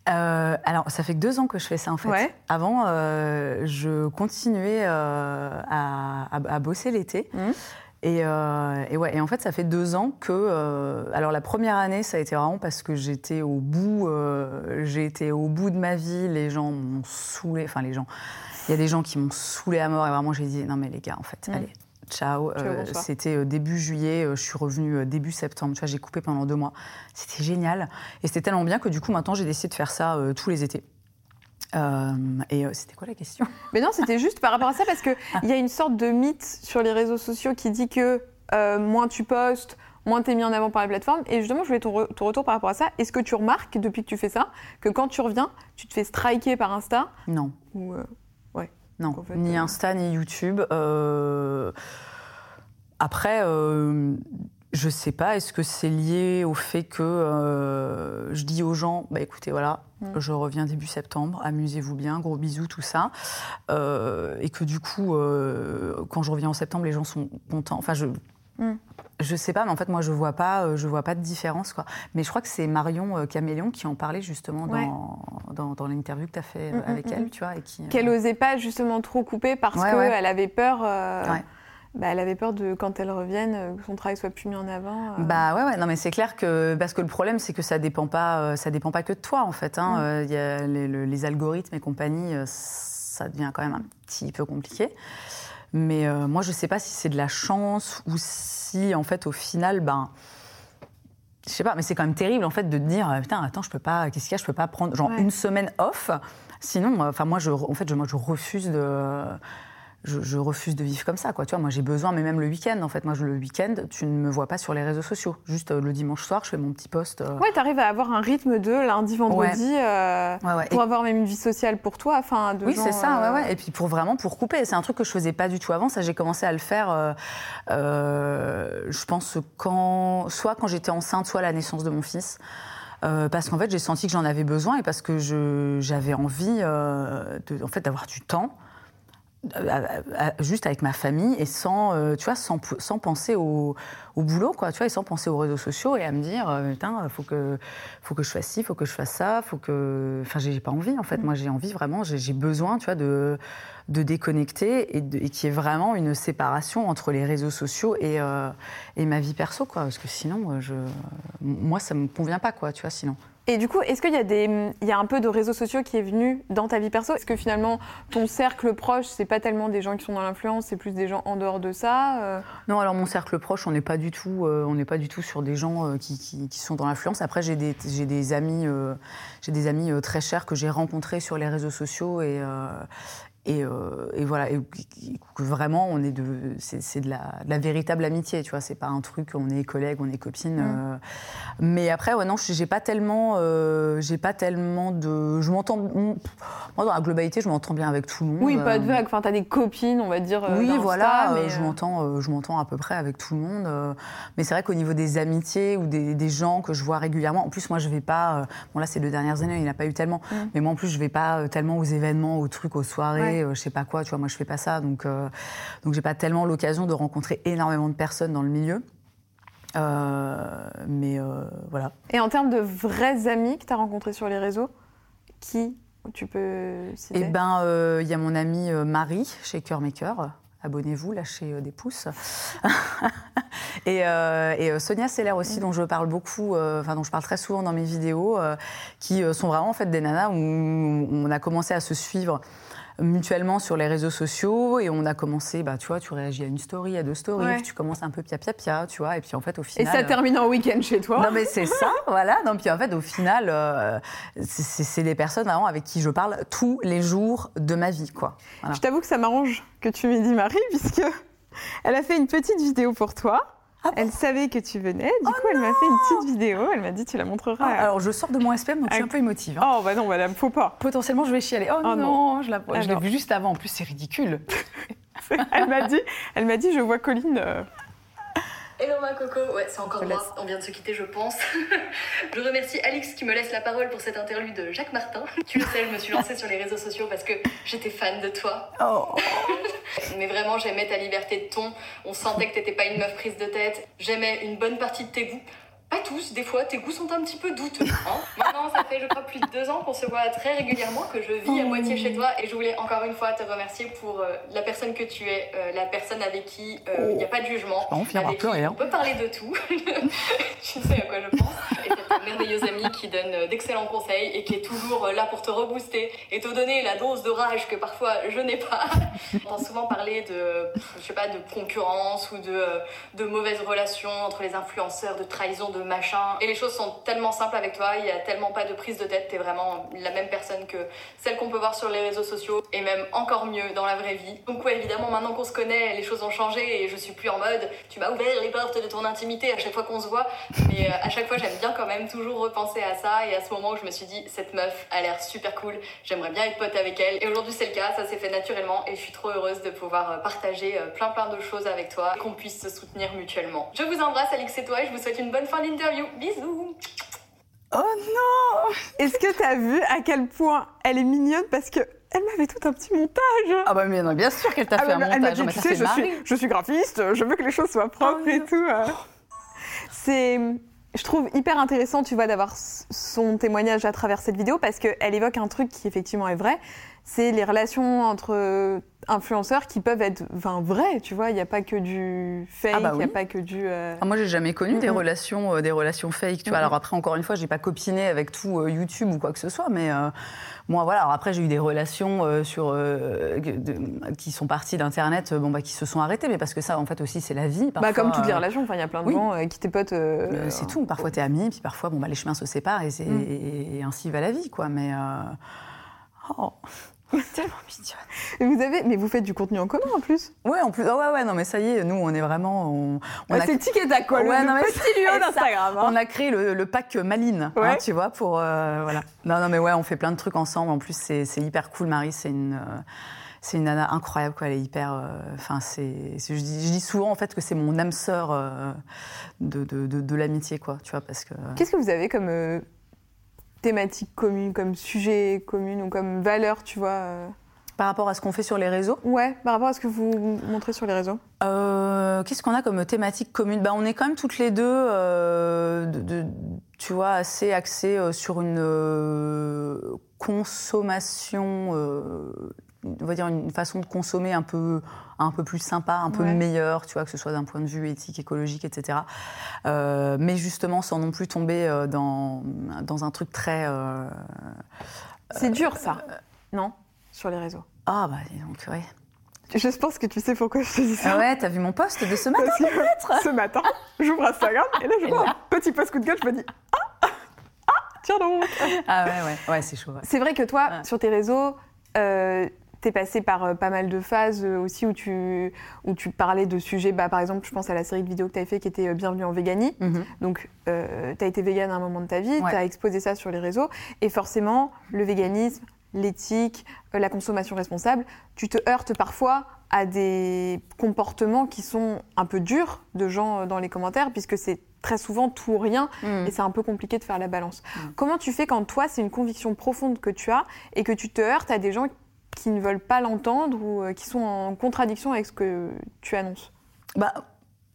Euh, alors, ça fait que deux ans que je fais ça en fait. Avant, je continuais à, à, bosser l'été. Mmh. Euh, et, ouais, et en fait, ça fait deux ans que. Euh, alors, la première année, ça a été vraiment parce que j'étais au bout. Euh, j'ai été au bout de ma vie. Les gens m'ont saoulé. Enfin, les gens. Il y a des gens qui m'ont saoulé à mort. Et vraiment, j'ai dit non, mais les gars, en fait, mm. allez. Ciao. c'était début juillet, je suis revenue début septembre. Tu vois, j'ai coupé pendant deux mois. C'était génial. Et c'était tellement bien que du coup, maintenant, j'ai décidé de faire ça tous les étés. Euh, et euh, c'était quoi la question? Mais non, c'était juste par rapport à ça parce qu'il ah. y a une sorte de mythe sur les réseaux sociaux qui dit que moins tu postes, moins tu es mis en avant par la plateforme. Et justement, je voulais ton, retour par rapport à ça. Est-ce que tu remarques, depuis que tu fais ça, que quand tu reviens, tu te fais striker par Insta? Non. Ou, ouais. Non, ni Insta, ni YouTube. Après, je sais pas, est-ce que c'est lié au fait que euh, je dis aux gens, bah écoutez, voilà, mm. je reviens début septembre, amusez-vous bien, gros bisous, tout ça. Euh, et que du coup, euh, quand je reviens en septembre, les gens sont contents. Enfin, je. Mm. Je sais pas, mais en fait, moi, je vois pas, je vois pas de différence, quoi. Mais je crois que c'est Marion Caméléon qui en parlait justement dans, dans, l'interview que tu as fait mm, avec elle, tu vois. et qui Qu'elle osait pas justement trop couper parce qu'elle avait peur. Bah, elle avait peur de quand elle revienne euh, que son travail soit plus mis en avant. Euh. Bah ouais, ouais, non mais c'est clair que parce que le problème c'est que ça dépend pas, euh, ça dépend pas que de toi en fait. Hein. Y a les, algorithmes et compagnie, ça devient quand même un petit peu compliqué. Mais moi je sais pas si c'est de la chance ou si en fait au final ben je sais pas, mais c'est quand même terrible en fait de te dire putain attends je peux pas, qu'est-ce qu'il y a, je peux pas prendre genre une semaine off. Sinon, enfin moi je, en fait je, moi je refuse de je, refuse de vivre comme ça. Quoi. Tu vois, moi, j'ai besoin, mais même le week-end, en fait, moi, le week-end, tu ne me vois pas sur les réseaux sociaux. Juste euh, le dimanche soir, je fais mon petit post. Euh. Ouais, tu arrives à avoir un rythme de lundi, vendredi, euh, pour avoir même une vie sociale pour toi. Enfin, de oui, c'est ça, ouais, ouais. Et puis pour vraiment, pour couper. C'est un truc que je faisais pas du tout avant. Ça, j'ai commencé à le faire, je pense, quand, soit quand j'étais enceinte, soit à la naissance de mon fils. parce qu'en fait, j'ai senti que j'en avais besoin et parce que j'avais envie de, en fait, d'avoir du temps juste avec ma famille et sans, euh, tu vois, sans, sans penser au, au, boulot, quoi, tu vois, et sans penser aux réseaux sociaux et à me dire, euh, putain, faut que, faut que je fasse ci, faut que je fasse ça, faut que, enfin, j'ai pas envie en fait. Mm. Moi, j'ai envie vraiment, j'ai besoin, tu vois, de, de déconnecter et, et qu'il y ait vraiment une séparation entre les réseaux sociaux et, euh, et ma vie perso, quoi, parce que sinon, je, moi, ça me convient pas, quoi, tu vois, sinon. Et du coup, est-ce qu'il y, a des, il y a un peu de réseaux sociaux qui est venu dans ta vie perso? Est-ce que finalement, ton cercle proche, c'est pas tellement des gens qui sont dans l'influence, c'est plus des gens en dehors de ça euh? Non, alors mon cercle proche, on n'est pas du tout, euh, on n'est pas du tout sur des gens euh, qui, qui, qui, sont dans l'influence. Après, j'ai des, j'ai des amis, j'ai des amis très chers que j'ai rencontrés sur les réseaux sociaux et, euh, et, voilà, et que vraiment, on est de, c'est, de, la, véritable amitié, tu vois. C'est pas un truc, on est collègues, on est copines. Mm. Euh. mais après, ouais, non, j'ai pas tellement, euh, j'ai pas tellement de, je m'entends, moi dans la globalité, je m'entends bien avec tout le monde. Oui, pas de vague. Enfin, t'as des copines, on va dire. oui, voilà, mais... je m'entends, je m'entends à peu près avec tout le monde. mais c'est vrai qu'au niveau des amitiés ou des, gens que je vois régulièrement, en plus, moi, je vais pas. bon, là, c'est deux dernières années, il n'y a pas eu tellement. Mm. Mais moi, en plus, je vais pas tellement aux événements, aux trucs, aux soirées. Euh, je sais pas quoi, tu vois, moi je fais pas ça, donc euh, donc j'ai pas tellement l'occasion de rencontrer énormément de personnes dans le milieu. Euh, mais voilà. Et en termes de vrais amis que tu as rencontrés sur les réseaux, qui tu peux citer? Eh ben, il y a mon amie Marie chez Cœur Maker. Abonnez-vous, lâchez des pouces. [laughs] et, Sonia Seller aussi, dont je parle beaucoup, enfin dont je parle très souvent dans mes vidéos, qui sont vraiment en fait des nanas où on a commencé à se suivre mutuellement sur les réseaux sociaux et on a commencé, bah, tu vois, tu réagis à une story, à deux stories, tu commences un peu pia pia pia, tu vois, et puis en fait au final. Et ça termine en week-end chez toi. Non mais c'est ça, [laughs] voilà. Non puis en fait au final, euh, c'est des personnes vraiment avec qui je parle tous les jours de ma vie, quoi. Je t'avoue que ça m'arrange que tu m'aies dit Marie, [laughs] puisque elle a fait une petite vidéo pour toi. Ah elle savait que tu venais, du oh coup elle m'a fait une petite vidéo, elle m'a dit tu la montreras. Ah, alors je sors de mon SPM donc je suis un peu émotive. Hein. Oh bah non madame, faut pas. Potentiellement je vais chialer. Oh, oh non, je l'ai vu juste avant, en plus c'est ridicule. [laughs] elle m'a dit, elle m'a dit je vois Colline euh, Hello ma coco, ouais c'est encore moi, on vient de se quitter je pense. [laughs] je remercie Alix qui me laisse la parole pour cette interview de Jacques Martin. [laughs] Tu le sais, je me suis lancée sur les réseaux sociaux parce que j'étais fan de toi. Oh. [laughs] Mais vraiment j'aimais ta liberté de ton, on sentait que t'étais pas une meuf prise de tête, j'aimais une bonne partie de tes goûts. Pas tous, des fois, tes goûts sont un petit peu douteux. Hein. [laughs] Maintenant, ça fait, je crois, plus de deux ans qu'on se voit très régulièrement, que je vis à oh. moitié chez toi. Et je voulais encore une fois te remercier pour euh, la personne que tu es, euh, la personne avec qui euh, il n'y a pas de jugement. On, avec qui on peut parler de tout. [laughs] tu sais à quoi je pense. Et merveilleuse amie qui donne d'excellents conseils et qui est toujours là pour te rebooster et te donner la dose de rage que parfois je n'ai pas. [laughs] On entend souvent parler de, je sais pas, de concurrence ou de, de mauvaises relations entre les influenceurs, de trahison, de machin. Et les choses sont tellement simples avec toi, il n'y a tellement pas de prise de tête, t'es vraiment la même personne que celle qu'on peut voir sur les réseaux sociaux et même encore mieux dans la vraie vie. Donc ouais, évidemment, maintenant qu'on se connaît, les choses ont changé et je suis plus en mode tu m'as ouvert les portes de ton intimité à chaque fois qu'on se voit. Mais euh, à chaque fois, j'aime bien quand même toujours repenser à ça et à ce moment où je me suis dit cette meuf a l'air super cool, j'aimerais bien être pote avec elle. Et aujourd'hui, c'est le cas, ça s'est fait naturellement et je suis trop heureuse de pouvoir euh, partager euh, plein plein de choses avec toi qu'on puisse se soutenir mutuellement. Je vous embrasse, Alix et toi, et je vous souhaite une bonne fin d'interview. Bisous Oh non Est-ce que t'as vu à quel point elle est mignonne parce que elle m'avait tout un petit montage. Ah bah mais non, bien sûr qu'elle t'a ah fait un montage. Elle m'a dit, tu sais, je suis, je suis, graphiste, je veux que les choses soient propres oh et tout. Euh. C'est, je trouve hyper intéressant, tu vois, d'avoir son témoignage à travers cette vidéo parce qu'elle évoque un truc qui effectivement est vrai, c'est les relations entre influenceurs qui peuvent être enfin, vrais, tu vois. Il n'y a pas que du fake, ah bah il n'y a pas que du. Euh... Ah, moi, j'ai jamais connu des, relations, euh, des relations fake, tu vois. Alors après, encore une fois, j'ai pas copiné avec tout euh, YouTube ou quoi que ce soit, mais euh, moi, voilà. Alors après, j'ai eu des relations sur, qui sont parties d'Internet, bon, bah, qui se sont arrêtées, mais parce que ça, en fait, aussi, c'est la vie. bah, comme toutes les relations, il y a plein de gens qui t'es potes. c'est tout. Parfois, tu es ami, puis parfois, bon, bah, les chemins se séparent et, mm. et, ainsi va la vie, quoi. Mais. Oh. [laughs] Tellement mignonne. Et vous avez, mais vous faites du contenu en commun en plus? Ouais, en plus. Oh ouais, ouais, non, mais ça y est, nous, on est vraiment. On, on C'est ticket à quoi ouais, le, non, petit lieu d'Instagram. Hein. On a créé le, pack Maline, hein, tu vois, pour. Euh, voilà. Non, non, mais ouais, on fait plein de trucs ensemble. En plus, c'est hyper cool. Marie, c'est une. Euh, c'est une nana incroyable, quoi. Elle est hyper. Euh, enfin, c'est. Je, je, dis souvent en fait que c'est mon âme sœur de, de, de, de l'amitié, quoi. Tu vois, parce que. Qu'est-ce que vous avez comme thématique commune, comme sujet commun ou comme valeur, tu vois euh. Par rapport à ce qu'on fait sur les réseaux? Ouais, par rapport à ce que vous montrez sur les réseaux. Euh, qu'est-ce qu'on a comme thématique commune bah, On est quand même toutes les deux, euh, de, tu vois, assez axées sur une consommation on va dire une façon de consommer un peu un peu plus sympa, un peu meilleure, tu vois, que ce soit d'un point de vue éthique, écologique, etc. Euh, mais justement, sans non plus tomber euh, dans, dans un truc très. Euh, c'est dur, ça, non? Sur les réseaux. Ah, bah, donc, ouais. Je pense que tu sais pourquoi je te dis ça. Ah ouais, t'as vu mon post de ce matin, peut-être Ce matin, j'ouvre Instagram et là, je vois un petit post coup de gueule, je me dis Ah Ah Tiens donc Ah ouais, ouais, ouais c'est chaud. C'est vrai que toi, sur tes réseaux, tu es passé par euh, pas mal de phases euh, aussi où tu, où tu parlais de sujets, bah, par exemple, je pense à la série de vidéos que tu avais fait qui était euh, Bienvenue en véganie. Mhm. Donc, tu as été végane à un moment de ta vie, tu as exposé ça sur les réseaux. Et forcément, le véganisme, l'éthique, la consommation responsable, tu te heurtes parfois à des comportements qui sont un peu durs de gens dans les commentaires, puisque c'est très souvent tout ou rien, mhm. et c'est un peu compliqué de faire la balance. Mhm. Comment tu fais quand toi, c'est une conviction profonde que tu as, et que tu te heurtes à des gens qui ne veulent pas l'entendre ou euh, qui sont en contradiction avec ce que tu annonces bah,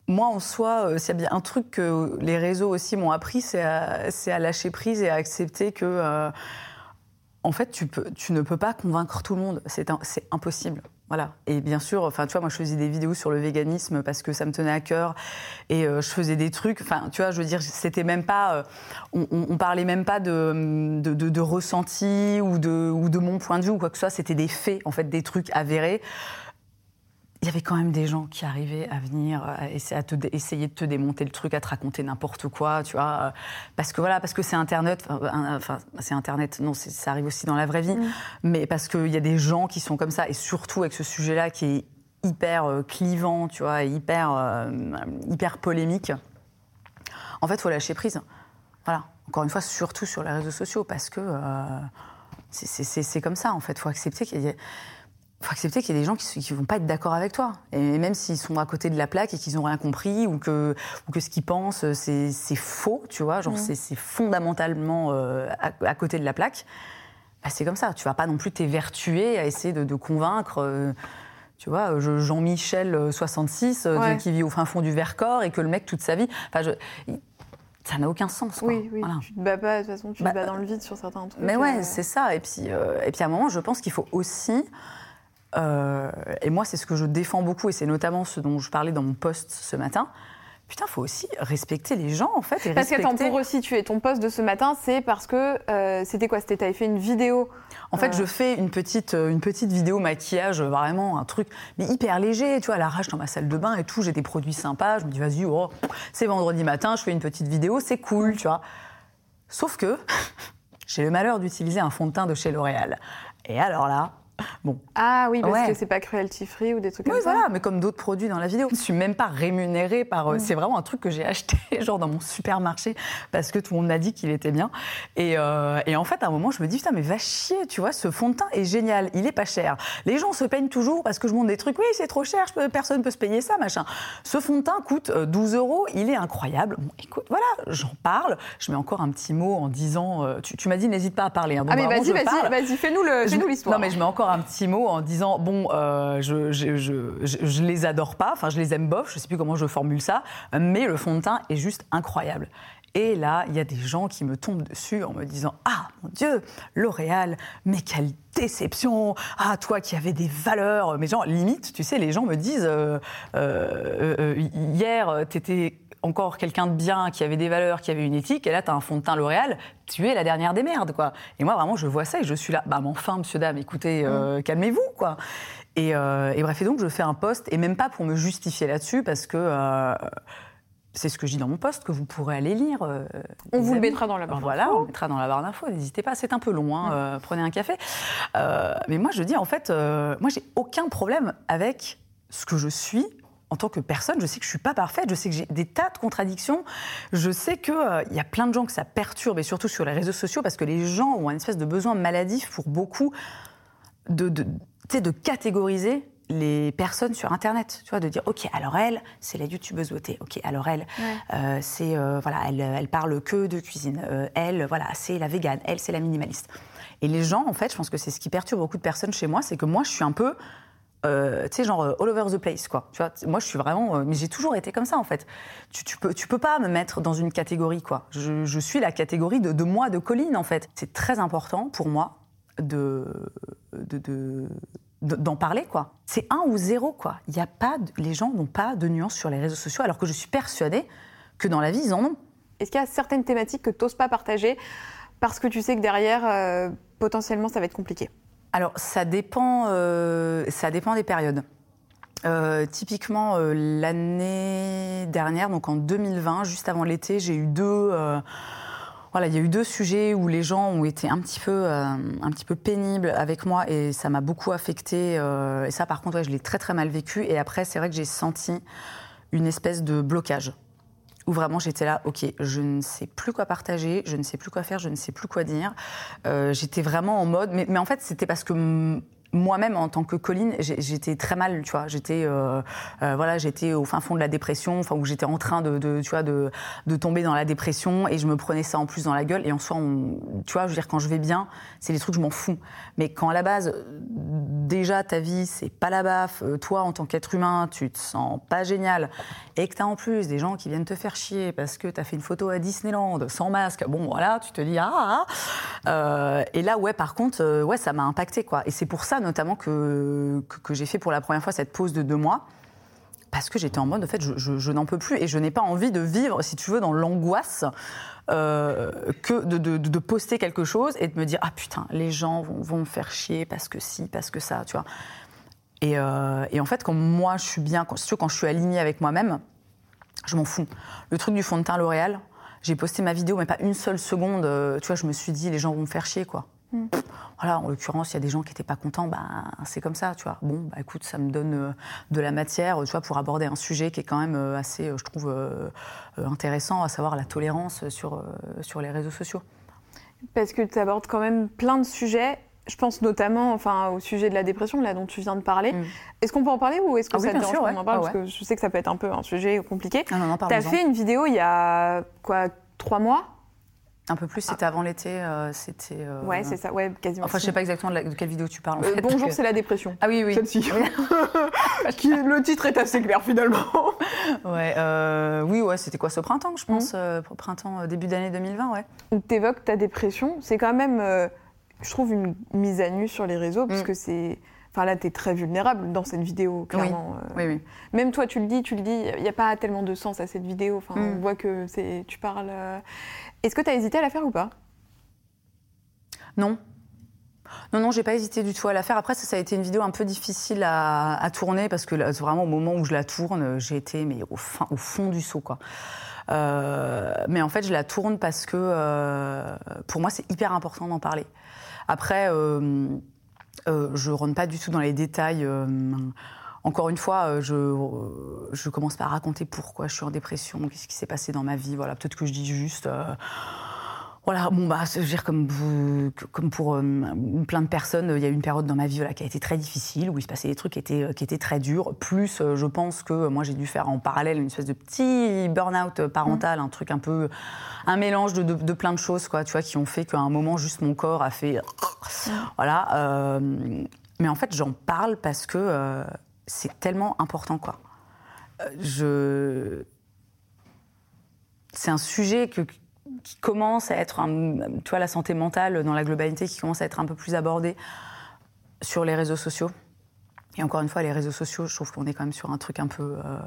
moi, en soi, euh, s'il bien un truc que les réseaux aussi m'ont appris, c'est à, à, lâcher prise et à accepter que, euh, en fait, tu, peux, tu ne peux pas convaincre tout le monde. C'est impossible. Voilà. Et bien sûr, enfin, tu vois, moi, je faisais des vidéos sur le véganisme parce que ça me tenait à cœur et euh, je faisais des trucs. Enfin, tu vois, je veux dire, c'était même pas, euh, on, parlait même pas de, ressenti ou de, ou de mon point de vue ou quoi que ce soit. C'était des faits, en fait, des trucs avérés il y avait quand même des gens qui arrivaient à venir à essayer, te, essayer de te démonter le truc, à te raconter n'importe quoi, tu vois. Euh, parce que voilà, parce que c'est Internet, enfin, c'est Internet, non, ça arrive aussi dans la vraie vie, mm. mais parce qu'il y a des gens qui sont comme ça, et surtout avec ce sujet-là qui est hyper euh, clivant, tu vois, hyper, euh, hyper polémique. En fait, il faut lâcher prise. Voilà. Encore une fois, surtout sur les réseaux sociaux, parce que c'est comme ça, en fait. Il faut accepter qu'il y ait faut accepter qu'il y a des gens qui ne vont pas être d'accord avec toi. Et même s'ils sont à côté de la plaque et qu'ils n'ont rien compris ou que, ou que ce qu'ils pensent, c'est faux, tu vois, genre mmh. c'est fondamentalement euh, à, côté de la plaque, bah, c'est comme ça. Tu vas pas non plus t'évertuer à essayer de, convaincre. Euh, tu vois, Jean-Michel 66 euh, qui vit au fin fond du Vercors et que le mec toute sa vie. Enfin, je, ça n'a aucun sens. Quoi. Oui, oui. Tu te bats pas, de toute façon, tu te bah, bats dans le vide sur certains trucs. Mais ouais, c'est ça. Et puis, et puis à un moment, je pense qu'il faut aussi euh, et moi, c'est ce que je défends beaucoup, et c'est notamment ce dont je parlais dans mon post ce matin, putain, faut aussi respecter les gens en fait. Et parce respecter... que pour resituer, ton poste de ce matin, c'est parce que euh, c'était quoi? C'était t'avais fait une vidéo. En fait, je fais une petite, une petite vidéo maquillage, vraiment un truc, mais hyper léger, tu vois, à l'arrache dans ma salle de bain et tout. J'ai des produits sympas. Je me dis, vas-y, oh, c'est vendredi matin, je fais une petite vidéo, c'est cool, tu vois. Sauf que [laughs] j'ai le malheur d'utiliser un fond de teint de chez L'Oréal. Et alors là, Bon. Ah oui, parce que c'est pas cruelty free ou des trucs comme ça. Oui, voilà, mais comme d'autres produits dans la vidéo. Je suis même pas rémunérée par. Euh, mm. C'est vraiment un truc que j'ai acheté, [laughs] genre dans mon supermarché, parce que tout le monde m'a dit qu'il était bien. Et, euh, et, en fait, à un moment, je me dis, putain, mais va chier, tu vois, ce fond de teint est génial, il est pas cher. Les gens se peignent toujours parce que je montre des trucs, oui, c'est trop cher, je peux, personne peut se payer ça, machin. Ce fond de teint coûte 12 euh, euros, il est incroyable. Bon, écoute, voilà, j'en parle. Je mets encore un petit mot en disant, tu, m'as dit, n'hésite pas à parler. Hein, ah, mais vas-y, vas-y, vas-y, fais-nous l'histoire. non, mais je mets encore un petit mot en disant bon, euh, je, je, je, les adore pas, enfin je les aime bof, je sais plus comment je formule ça, mais le fond de teint est juste incroyable. Et là, il y a des gens qui me tombent dessus en me disant Ah mon Dieu, L'Oréal, mais quelle déception Ah, toi qui avais des valeurs. Mais genre, limite, tu sais, les gens me disent euh, euh, euh Hier, t'étais encore quelqu'un de bien, qui avait des valeurs, qui avait une éthique, et là, tu as un fond de teint L'Oréal, tu es la dernière des merdes, quoi. Et moi, vraiment, je vois ça et je suis là, bah, enfin, monsieur, dame, écoutez, euh, mm. calmez-vous, quoi. Euh, et, bref, et donc, je fais un poste, et même pas pour me justifier là-dessus, parce que. Euh, c'est ce que je dis dans mon poste, que vous pourrez aller lire. on vous le mettra dans la barre Voilà, on mettra dans la barre d'infos, n'hésitez pas, c'est un peu long, hein, mm. prenez un café. mais moi, je dis, en fait, moi, j'ai aucun problème avec ce que je suis en tant que personne, je sais que je suis pas parfaite, je sais que j'ai des tas de contradictions, je sais qu'il euh, y a plein de gens que ça perturbe, et surtout sur les réseaux sociaux, parce que les gens ont un espèce de besoin maladif pour beaucoup de, de, de catégoriser les personnes sur Internet, tu vois, de dire, ok, alors elle, c'est la youtubeuse beauté, ok, alors elle, euh, c'est, euh, voilà, elle, elle, parle que de cuisine, elle, voilà, c'est la végane, elle, c'est la minimaliste. Et les gens, en fait, je pense que c'est ce qui perturbe beaucoup de personnes chez moi, c'est que moi, je suis un peu euh, tu sais, genre euh, all over the place, quoi. Tu vois, moi, je suis vraiment. Euh, mais j'ai toujours été comme ça, en fait. Tu, tu, peux, pas me mettre dans une catégorie, quoi. Je, suis la catégorie de, moi, de Colline, en fait. C'est très important pour moi de d'en parler quoi. C'est un ou zéro quoi. Il y a pas les gens n'ont pas de nuances sur les réseaux sociaux alors que je suis persuadée que dans la vie ils en ont. Est-ce qu'il y a certaines thématiques que tu n'oses pas partager parce que tu sais que derrière potentiellement ça va être compliqué? Alors, ça dépend, euh, ça dépend des périodes. Euh, typiquement, euh, l'année dernière, donc en 2020, juste avant l'été, j'ai eu deux. voilà, il y a eu deux sujets où les gens ont été un petit peu, un petit peu pénibles avec moi et ça m'a beaucoup affecté. et ça, par contre, je l'ai très très mal vécu. Et après, c'est vrai que j'ai senti une espèce de blocage où vraiment j'étais là, ok, je ne sais plus quoi partager, je ne sais plus quoi faire, je ne sais plus quoi dire. Euh, j'étais vraiment en mode, mais, mais en fait c'était parce que moi-même en tant que Colline, j'étais très mal, tu vois. J'étais, euh, euh, voilà, j'étais au fin fond de la dépression, enfin où j'étais en train de, tu vois, de, tomber dans la dépression et je me prenais ça en plus dans la gueule. Et en soi, tu vois, je veux dire, quand je vais bien, c'est des trucs je m'en fous. Mais quand à la base, déjà ta vie c'est pas la baffe, euh, toi en tant qu'être humain, tu te sens pas génial et que t'as en plus des gens qui viennent te faire chier parce que t'as fait une photo à Disneyland sans masque, bon voilà, tu te dis ah. ah, ah. et là ouais, par contre, ouais, ça m'a impacté quoi. Et c'est pour ça notamment que, que, j'ai fait pour la première fois cette pause de deux mois. Parce que j'étais en mode, en fait, je, n'en peux plus et je n'ai pas envie de vivre, si tu veux, dans l'angoisse euh, que de, de, poster quelque chose et de me dire ah putain les gens vont, vont, me faire chier parce que si parce que ça tu vois et, euh, et en fait quand moi je suis bien quand, quand je suis alignée avec moi-même je m'en fous le truc du fond de teint L'Oréal j'ai posté ma vidéo mais pas une seule seconde euh, tu vois je me suis dit les gens vont me faire chier quoi Mm. Voilà, en l'occurrence, il y a des gens qui n'étaient pas contents, bah, c'est comme ça, tu vois. Bon, bah, écoute, ça me donne euh, de la matière, tu vois, pour aborder un sujet qui est quand même euh, assez, euh, je trouve, intéressant, à savoir la tolérance sur, sur les réseaux sociaux. Parce que tu abordes quand même plein de sujets. Je pense notamment enfin, au sujet de la dépression, là, dont tu viens de parler. Mm. Est-ce qu'on peut en parler ou est-ce que ah ça te dérange qu'on en parle? Ah Parce que je sais que ça peut être un peu un sujet compliqué. Tu as fait une vidéo il y a, quoi, trois mois? Un peu plus, c'était avant l'été, euh, c'était. Euh, ouais, c'est ça, ouais, quasiment. Enfin, je sais pas exactement de, quelle vidéo tu parles. En euh, bonjour, c'est la dépression. Ah oui, oui. Celle-ci. [laughs] [laughs] le titre est assez clair finalement. [laughs] ouais, oui, ouais, c'était quoi ce printemps, je pense, mmh. printemps début d'année 2020, ouais. Tu évoques ta dépression, c'est quand même, je trouve, une mise à nu sur les réseaux, parce mmh. que c'est Enfin là, tu es très vulnérable dans cette vidéo, clairement. Oui. oui, Même toi, tu le dis, tu le dis, il n'y a pas tellement de sens à cette vidéo. Enfin, on mm. voit que tu parles. Est-ce que tu as hésité à la faire ou pas? Non. Non, non, j'ai pas hésité du tout à la faire. Après, ça, a été une vidéo un peu difficile à, tourner parce que vraiment au moment où je la tourne, j'ai été mais au, au fond du saut, quoi. Euh, mais en fait, je la tourne parce que euh, pour moi, c'est hyper important d'en parler. Après, euh, je rentre pas du tout dans les détails. Encore une fois, je, je commence pas à raconter pourquoi je suis en dépression, qu'est-ce qui s'est passé dans ma vie. Voilà, peut-être que je dis juste voilà, bon, bah, je veux dire, comme, comme pour euh, plein de personnes, il y a eu une période dans ma vie qui a été très difficile, où il se passait des trucs qui étaient, euh, qui étaient très durs. Plus, euh, je pense que moi, j'ai dû faire en parallèle une espèce de petit burn-out parental, mmh. un truc un peu. un mélange de, de, plein de choses, quoi, tu vois, qui ont fait qu'à un moment, juste mon corps a fait. Mmh. Voilà. mais en fait, j'en parle parce que c'est tellement important, quoi. je. C'est un sujet que, qui commence à être, un, tu vois, la santé mentale dans la globalité qui commence à être un peu plus abordée sur les réseaux sociaux. Et encore une fois, les réseaux sociaux, je trouve qu'on est quand même sur un truc un peu. Euh,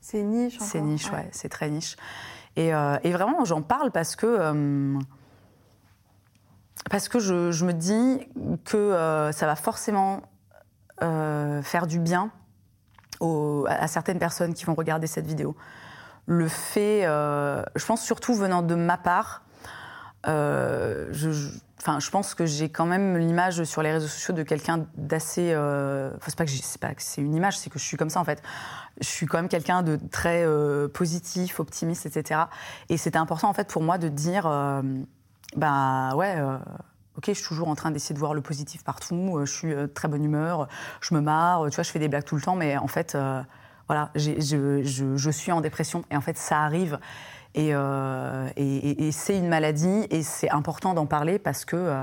c'est niche. C'est niche, ouais, c'est très niche. Et, euh, et vraiment, j'en parle parce que. Euh, parce que je, je, me dis que ça va forcément faire du bien aux, à certaines personnes qui vont regarder cette vidéo le fait, euh, je pense surtout venant de ma part, euh, je, enfin, je pense que j'ai quand même l'image sur les réseaux sociaux de quelqu'un d'assez. Euh, c'est pas que c'est pas c'est une image, c'est que je suis comme ça en fait. Je suis quand même quelqu'un de très positif, optimiste, etc. Et c'était important en fait pour moi de dire, bah ouais. Ok, je suis toujours en train d'essayer de voir le positif partout. Je suis très bonne humeur, je me marre, tu vois, je fais des blagues tout le temps, mais en fait, voilà, je, suis en dépression et en fait ça arrive. Euh, et, c'est une maladie et c'est important d'en parler parce que euh,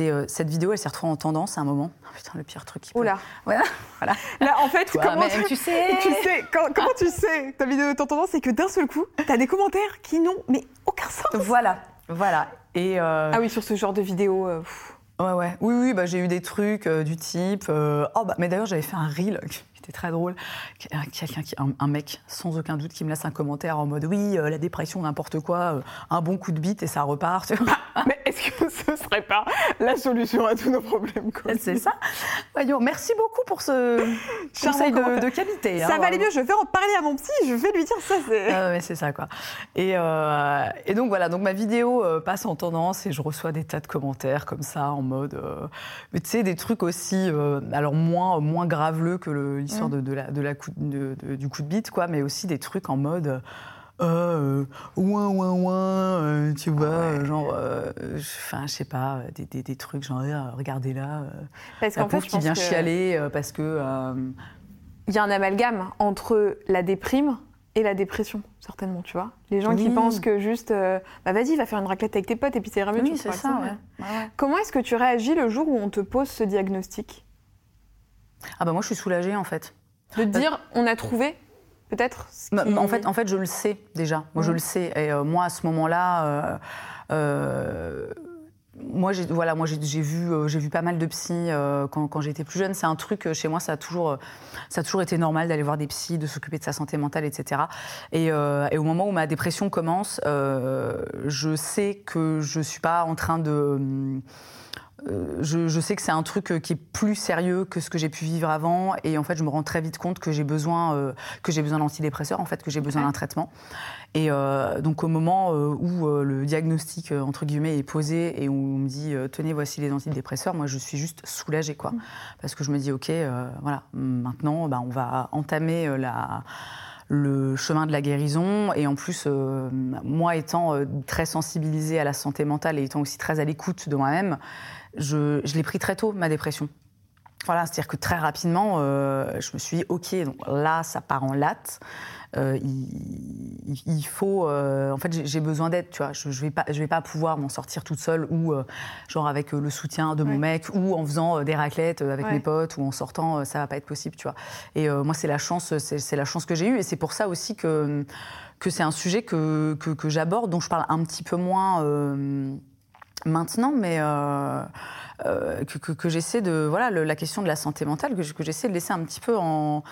euh, cette vidéo elle s'est retrouvée en tendance à un moment. Oh, putain, le pire truc. Qui peut... Oula. Voilà. [laughs] voilà. Là, en fait, [laughs] comment tu... sais, tu sais comment tu sais ta vidéo est en tendance, c'est que d'un seul coup, tu as des commentaires qui n'ont mais aucun sens. Voilà, voilà. Et Ah oui, sur ce genre de vidéo. Ouais, ouais. Oui, oui, bah, j'ai eu des trucs du type. oh, bah, mais d'ailleurs, j'avais fait un reel c'était très drôle. Quelqu'un qui, un, mec, sans aucun doute, qui me laisse un commentaire en mode oui, euh, la dépression, n'importe quoi, euh, un bon coup de bite et ça repart. [laughs] Mais est-ce que ce serait pas la solution à tous nos problèmes C'est ça. Voyons, merci beaucoup pour ce [laughs] conseil de, qualité. Ça hein, va aller mieux. Je vais en parler à mon psy. Je vais lui dire ça. C'est ah c'est ça quoi. Et, euh, et, donc voilà. Donc ma vidéo passe en tendance et je reçois des tas de commentaires comme ça en mode. mais tu sais des trucs aussi, alors moins moins graveleux que l'histoire de, la, de la du coup de bite, quoi, mais aussi des trucs en mode. Euh, ouin, ouin, ouin, euh, tu vois, ah genre, euh, enfin, je sais pas, des, des, des, trucs, genre, regardez là, parce la pauvre qui vient chialer parce que. Il y a un amalgame entre la déprime et la dépression, certainement, tu vois. Les gens qui pensent que juste, bah vas-y, va faire une raclette avec tes potes et puis ça ira mieux. Oui, c'est ça, ouais. Comment est-ce que tu réagis le jour où on te pose ce diagnostic? Ah bah moi je suis soulagée en fait. De te dire on a trouvé peut-être en, fait, en fait je le sais déjà. Moi je le sais. Et euh, moi à ce moment-là. Euh, euh, moi, j'ai voilà, moi j'ai vu, j'ai vu pas mal de psys quand, quand j'étais plus jeune. C'est un truc chez moi, ça a toujours, ça a toujours été normal d'aller voir des psys, de s'occuper de sa santé mentale, etc. Et, et, au moment où ma dépression commence, je sais que je suis pas en train de euh, je, sais que c'est un truc euh, qui est plus sérieux que ce que j'ai pu vivre avant et en fait je me rends très vite compte que j'ai besoin euh, que j'ai besoin d'antidépresseurs en fait que j'ai besoin d'un traitement et donc au moment où le diagnostic entre guillemets est posé et où on me dit tenez voici les antidépresseurs moi je suis juste soulagée quoi mm. parce que je me dis ok voilà maintenant bah, on va entamer la le chemin de la guérison. Et en plus, moi étant très sensibilisée à la santé mentale et étant aussi très à l'écoute de moi-même, je, l'ai pris très tôt, ma dépression. Voilà, c'est-à-dire que très rapidement, euh, je me suis dit, OK, donc là, ça part en latte. Euh, il, faut, euh, en fait, j'ai besoin d'aide, tu vois. Je, je vais pas, je vais pas pouvoir m'en sortir toute seule ou genre avec le soutien de mon mec ou en faisant des raclettes avec mes potes ou en sortant, ça va pas être possible, tu vois. Et moi, c'est la chance, c'est la chance que j'ai eue et c'est pour ça aussi que que c'est un sujet que, que, que j'aborde, dont je parle un petit peu moins maintenant, mais que, j'essaie de voilà la question de la santé mentale que, j'essaie de laisser un petit peu en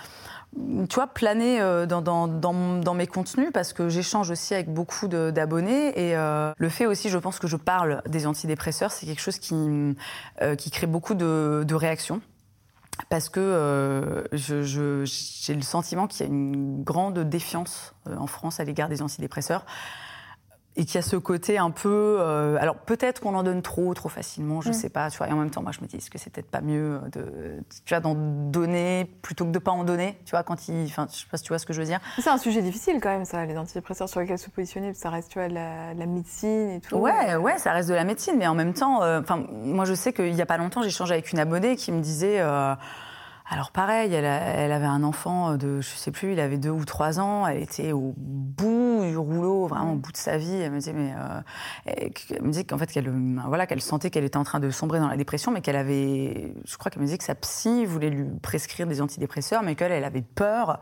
tu vois, planer euh, dans, mes contenus parce que j'échange aussi avec beaucoup d'abonnés et euh, le fait aussi, je pense que je parle des antidépresseurs, c'est quelque chose qui, euh, qui crée beaucoup de réactions parce que j'ai le sentiment qu'il y a une grande défiance en France à l'égard des antidépresseurs et qui a ce côté un peu. Euh, alors peut-être qu'on en donne trop, trop facilement, je mm. sais pas. Tu vois, et en même temps, moi, je me dis, est-ce que c'est peut-être pas mieux de, tu vois, d'en donner plutôt que de pas en donner, tu vois, quand il, enfin, je sais pas si tu vois ce que je veux dire. C'est un sujet difficile quand même, ça, les antidépresseurs sur lesquels se positionner, ça reste, tu vois, de la, médecine et tout. Ouais, ouais, ça reste de la médecine, mais en même temps, euh, enfin, moi, je sais qu'il y a pas longtemps, j'ai échangé avec une abonnée qui me disait. Euh, alors pareil, elle, avait un enfant de, je sais plus, il avait deux ou trois ans, elle était au bout du rouleau, vraiment au bout de sa vie. Elle me disait, mais euh, elle me dit qu'en fait qu'elle, voilà, qu'elle sentait qu'elle était en train de sombrer dans la dépression, mais qu'elle avait, je crois qu'elle me disait que sa psy voulait lui prescrire des antidépresseurs, mais qu'elle, elle avait peur.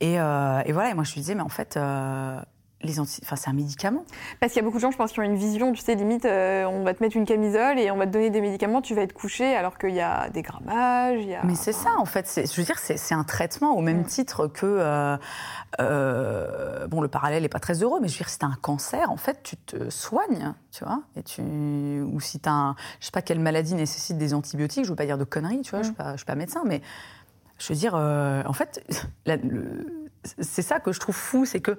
Et, euh, et, voilà, et moi je lui disais, mais en fait, euh, les enfin, c'est un médicament. Parce qu'il y a beaucoup de gens, je pense, qui ont une vision, tu sais, limite, euh, on va te mettre une camisole et on va te donner des médicaments, tu vas être couché, alors qu'il y a des grammages, il y a... Mais c'est ça, en fait. Je veux dire, c'est un traitement au même mm. titre que... Euh, euh, bon, le parallèle n'est pas très heureux, mais je veux dire, si tu as un cancer, en fait, tu te soignes, tu vois. Et tu, ou si tu as, un, je sais pas quelle maladie nécessite des antibiotiques, je veux pas dire de conneries, tu vois, je ne suis, suis, pas médecin, mais je veux dire, en fait, [laughs] c'est ça que je trouve fou, c'est que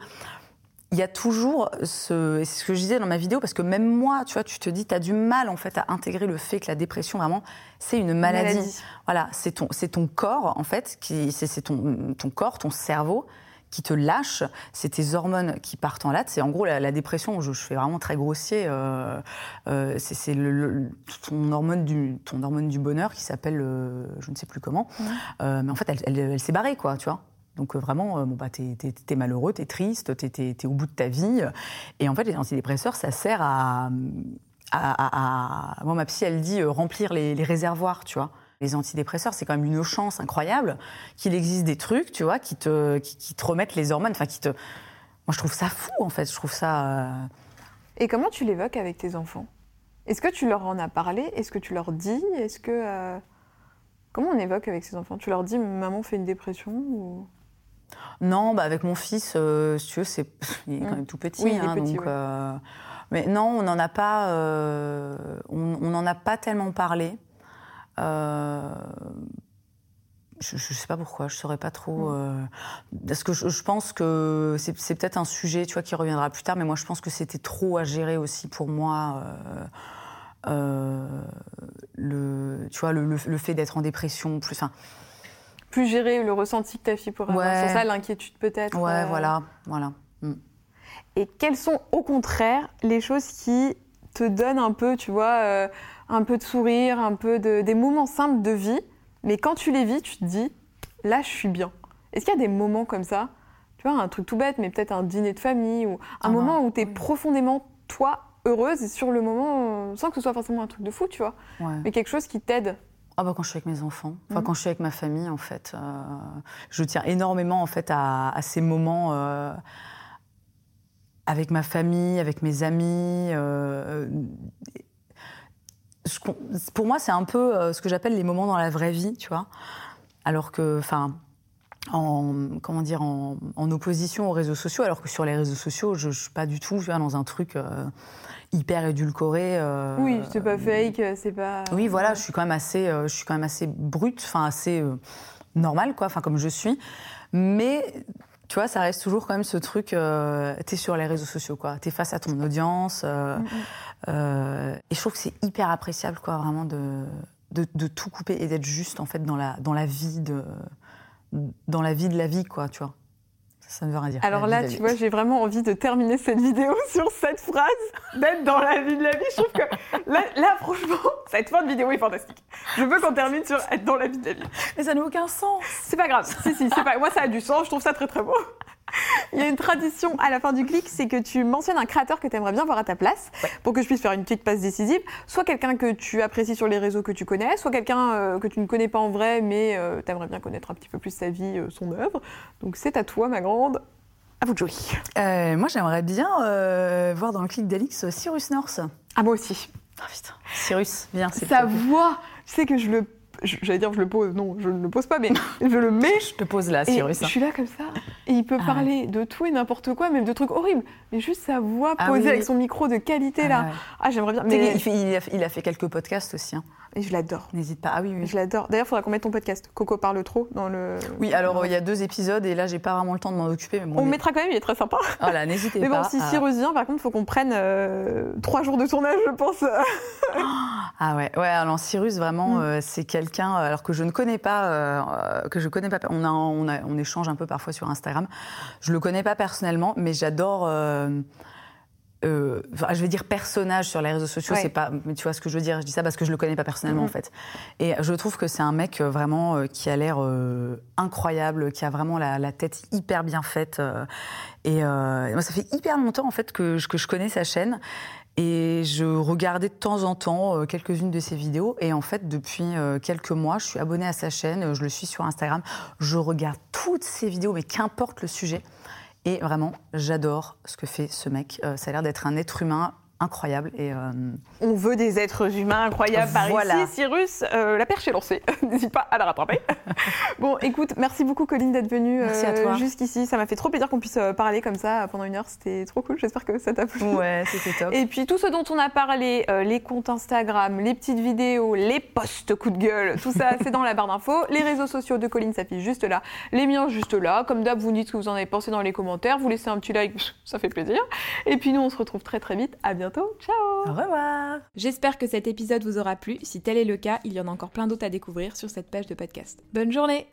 il y a toujours ce, c'est ce que je disais dans ma vidéo, parce que même moi, tu vois, tu te dis, tu as du mal en fait à intégrer le fait que la dépression, vraiment, c'est une maladie. Voilà, c'est ton, c'est ton corps en fait, qui, c'est, ton, ton corps, ton cerveau qui te lâche, c'est tes hormones qui partent en latte. C'est en gros la, dépression, je, je, fais vraiment très grossier, euh, euh, c'est, le, ton, hormone du, ton hormone du bonheur qui s'appelle, euh, je ne sais plus comment, mais en fait elle, elle, elle s'est barrée, quoi, tu vois. Donc euh, vraiment, euh, bon, bah, t'es es, malheureux, t'es triste, t'es es, au bout de ta vie. Et en fait, les antidépresseurs, ça sert à, à, Moi, ma psy, elle dit euh, remplir les, réservoirs, tu vois. Les antidépresseurs, c'est quand même une chance incroyable qu'il existe des trucs, tu vois, qui te, qui, te remettent les hormones, enfin, qui te... Moi, je trouve ça fou, en fait. Je trouve ça... Et comment tu l'évoques avec tes enfants? Est-ce que tu leur en as parlé? Est-ce que tu leur dis? Est-ce que... Comment on évoque avec ses enfants? Tu leur dis, maman fait une dépression ou... Non, bah avec mon fils, euh, si tu veux, c'est, [laughs] il est quand mm. même tout petit. Hein, donc, euh, mais non, on n'en a pas, euh, on n'en a pas tellement parlé. je ne sais pas pourquoi, je ne saurais pas trop. Mm. parce que je, pense que c'est, peut-être un sujet, tu vois, qui reviendra plus tard. Mais moi, je pense que c'était trop à gérer aussi pour moi. le, tu vois, le, le fait d'être en dépression, plus. Enfin, plus gérer le ressenti que ta fille pourrait avoir sur ça, l'inquiétude peut-être. Ouais, euh. voilà, voilà. Mm. Et quelles sont au contraire les choses qui te donnent un peu, tu vois, euh, un peu de sourire, un peu de, des moments simples de vie, mais quand tu les vis, tu te dis, là, je suis bien. Est-ce qu'il y a des moments comme ça Tu vois, un truc tout bête, mais peut-être un dîner de famille ou un ah moment où tu es profondément, toi, heureuse et sur le moment, sans que ce soit forcément un truc de fou, tu vois, mais quelque chose qui t'aide ah bah quand je suis avec mes enfants, enfin mhm. quand je suis avec ma famille en fait, euh, je tiens énormément en fait à, ces moments euh, avec ma famille, avec mes amis. Euh, pour moi c'est un peu ce que j'appelle les moments dans la vraie vie, tu vois. Alors que, enfin, en comment dire, en, opposition aux réseaux sociaux, alors que sur les réseaux sociaux, je, ne suis pas du tout je dans un truc hyper édulcoré. Euh, oui, c'est pas fake, c'est pas. Oui, voilà, je suis quand même assez, euh, je suis quand même assez brute, enfin assez euh, normale, quoi, enfin comme je suis. Mais tu vois, ça reste toujours quand même ce truc. t'es sur les réseaux sociaux, quoi. T'es face à ton audience. Mm, et je trouve que c'est hyper appréciable, quoi, vraiment de, de, de tout couper et d'être juste en fait dans la dans la vie de dans la vie de la vie, quoi, tu vois. Ça ne veut rien dire. Alors là, tu vois, j'ai vraiment envie de terminer cette vidéo [laughs] sur cette phrase, d'être dans la vie de la vie. Je trouve que là, franchement, cette fin de vidéo est fantastique. Je veux qu'on termine sur être dans la vie de la vie. Mais ça n'a aucun sens. C'est pas grave. si, si, c'est pas... Moi, ça a du sens. Je trouve ça très, très beau. Il y a une tradition à la fin du clic, c'est que tu mentionnes un créateur que tu aimerais bien voir à ta place pour que je puisse faire une petite passe décisive. Soit quelqu'un que tu apprécies sur les réseaux que tu connais, soit quelqu'un euh, que tu ne connais pas en vrai, mais euh, tu aimerais bien connaître un petit peu plus sa vie, euh, son œuvre. Donc c'est à toi, ma grande. À vous de jouer. moi, j'aimerais bien voir dans le clic d'Alix Cyrus North. Ah, moi aussi. Oh, putain. Cyrus, viens, c'est Sa voix, tu sais que je le j'allais dire je le pose, non, je ne le pose pas, mais [laughs] je le mets. Je te pose là, Cyrus. Je suis là comme ça, et il peut ah parler de tout et n'importe quoi, même de trucs horribles. Mais juste sa voix ah posée avec son micro de qualité là. Ah, ah j'aimerais bien. Mais... Il, a, il, a, fait quelques podcasts aussi. Hein. Et je l'adore. N'hésite pas. Ah oui, oui. Je l'adore. D'ailleurs, il faudra qu'on mette ton podcast. Coco parle trop dans le. Oui, alors il y a deux épisodes et là, j'ai pas vraiment le temps de m'en occuper. on mettra quand même, il est très sympa. Voilà, n'hésitez pas. Mais bon, si Cyrus vient, par contre, il faut qu'on prenne euh, trois jours de tournage, je pense. [gasps] ah ouais, ouais. Alors Cyrus, vraiment, mm. euh, c'est quelqu'un, alors que je ne connais pas, euh, que je connais pas. On, a, on, a, on échange un peu parfois sur Instagram. Je le connais pas personnellement, mais j'adore. Euh, je vais dire personnage sur les réseaux sociaux, c'est pas, mais tu vois ce que je veux dire. Je dis ça parce que je le connais pas personnellement mhm. en fait. Et je trouve que c'est un mec euh, vraiment euh, qui a l'air incroyable, qui a vraiment la, tête hyper bien faite. et moi, ça fait hyper longtemps en fait que je, que je connais sa chaîne. Et je regardais de temps en temps quelques-unes de ses vidéos. Et en fait, depuis quelques mois, je suis abonnée à sa chaîne, je le suis sur Instagram. Je regarde toutes ses vidéos, mais qu'importe le sujet. Et vraiment, j'adore ce que fait ce mec. Euh, ça a l'air d'être un être humain incroyable. Et, euh, On veut des êtres humains incroyables par ici. Cyrus, euh, la perche est lancée. [laughs] N'hésite pas à la rattraper. [laughs] bon, écoute, merci beaucoup, Colline, d'être venue euh, jusqu'ici. Ça m'a fait trop plaisir qu'on puisse parler comme ça pendant une heure. C'était trop cool. J'espère que ça t'a plu. Ouais, c'était top. Et puis, tout ce dont on a parlé, les comptes Instagram, les petites vidéos, les posts coup de gueule, tout ça, c'est dans la barre d'infos. Les réseaux sociaux de Colline s'affichent juste là. Les miens, juste là. Comme d'hab, vous dites ce que vous en avez pensé dans les commentaires. Vous laissez un petit like, [laughs] ça fait plaisir. Et puis, nous, on se retrouve très, très vite. À bientôt. Ciao. Au revoir. J'espère que cet épisode vous aura plu. Si tel est le cas, il y en a encore plein d'autres à découvrir sur cette page de podcast. Bonne journée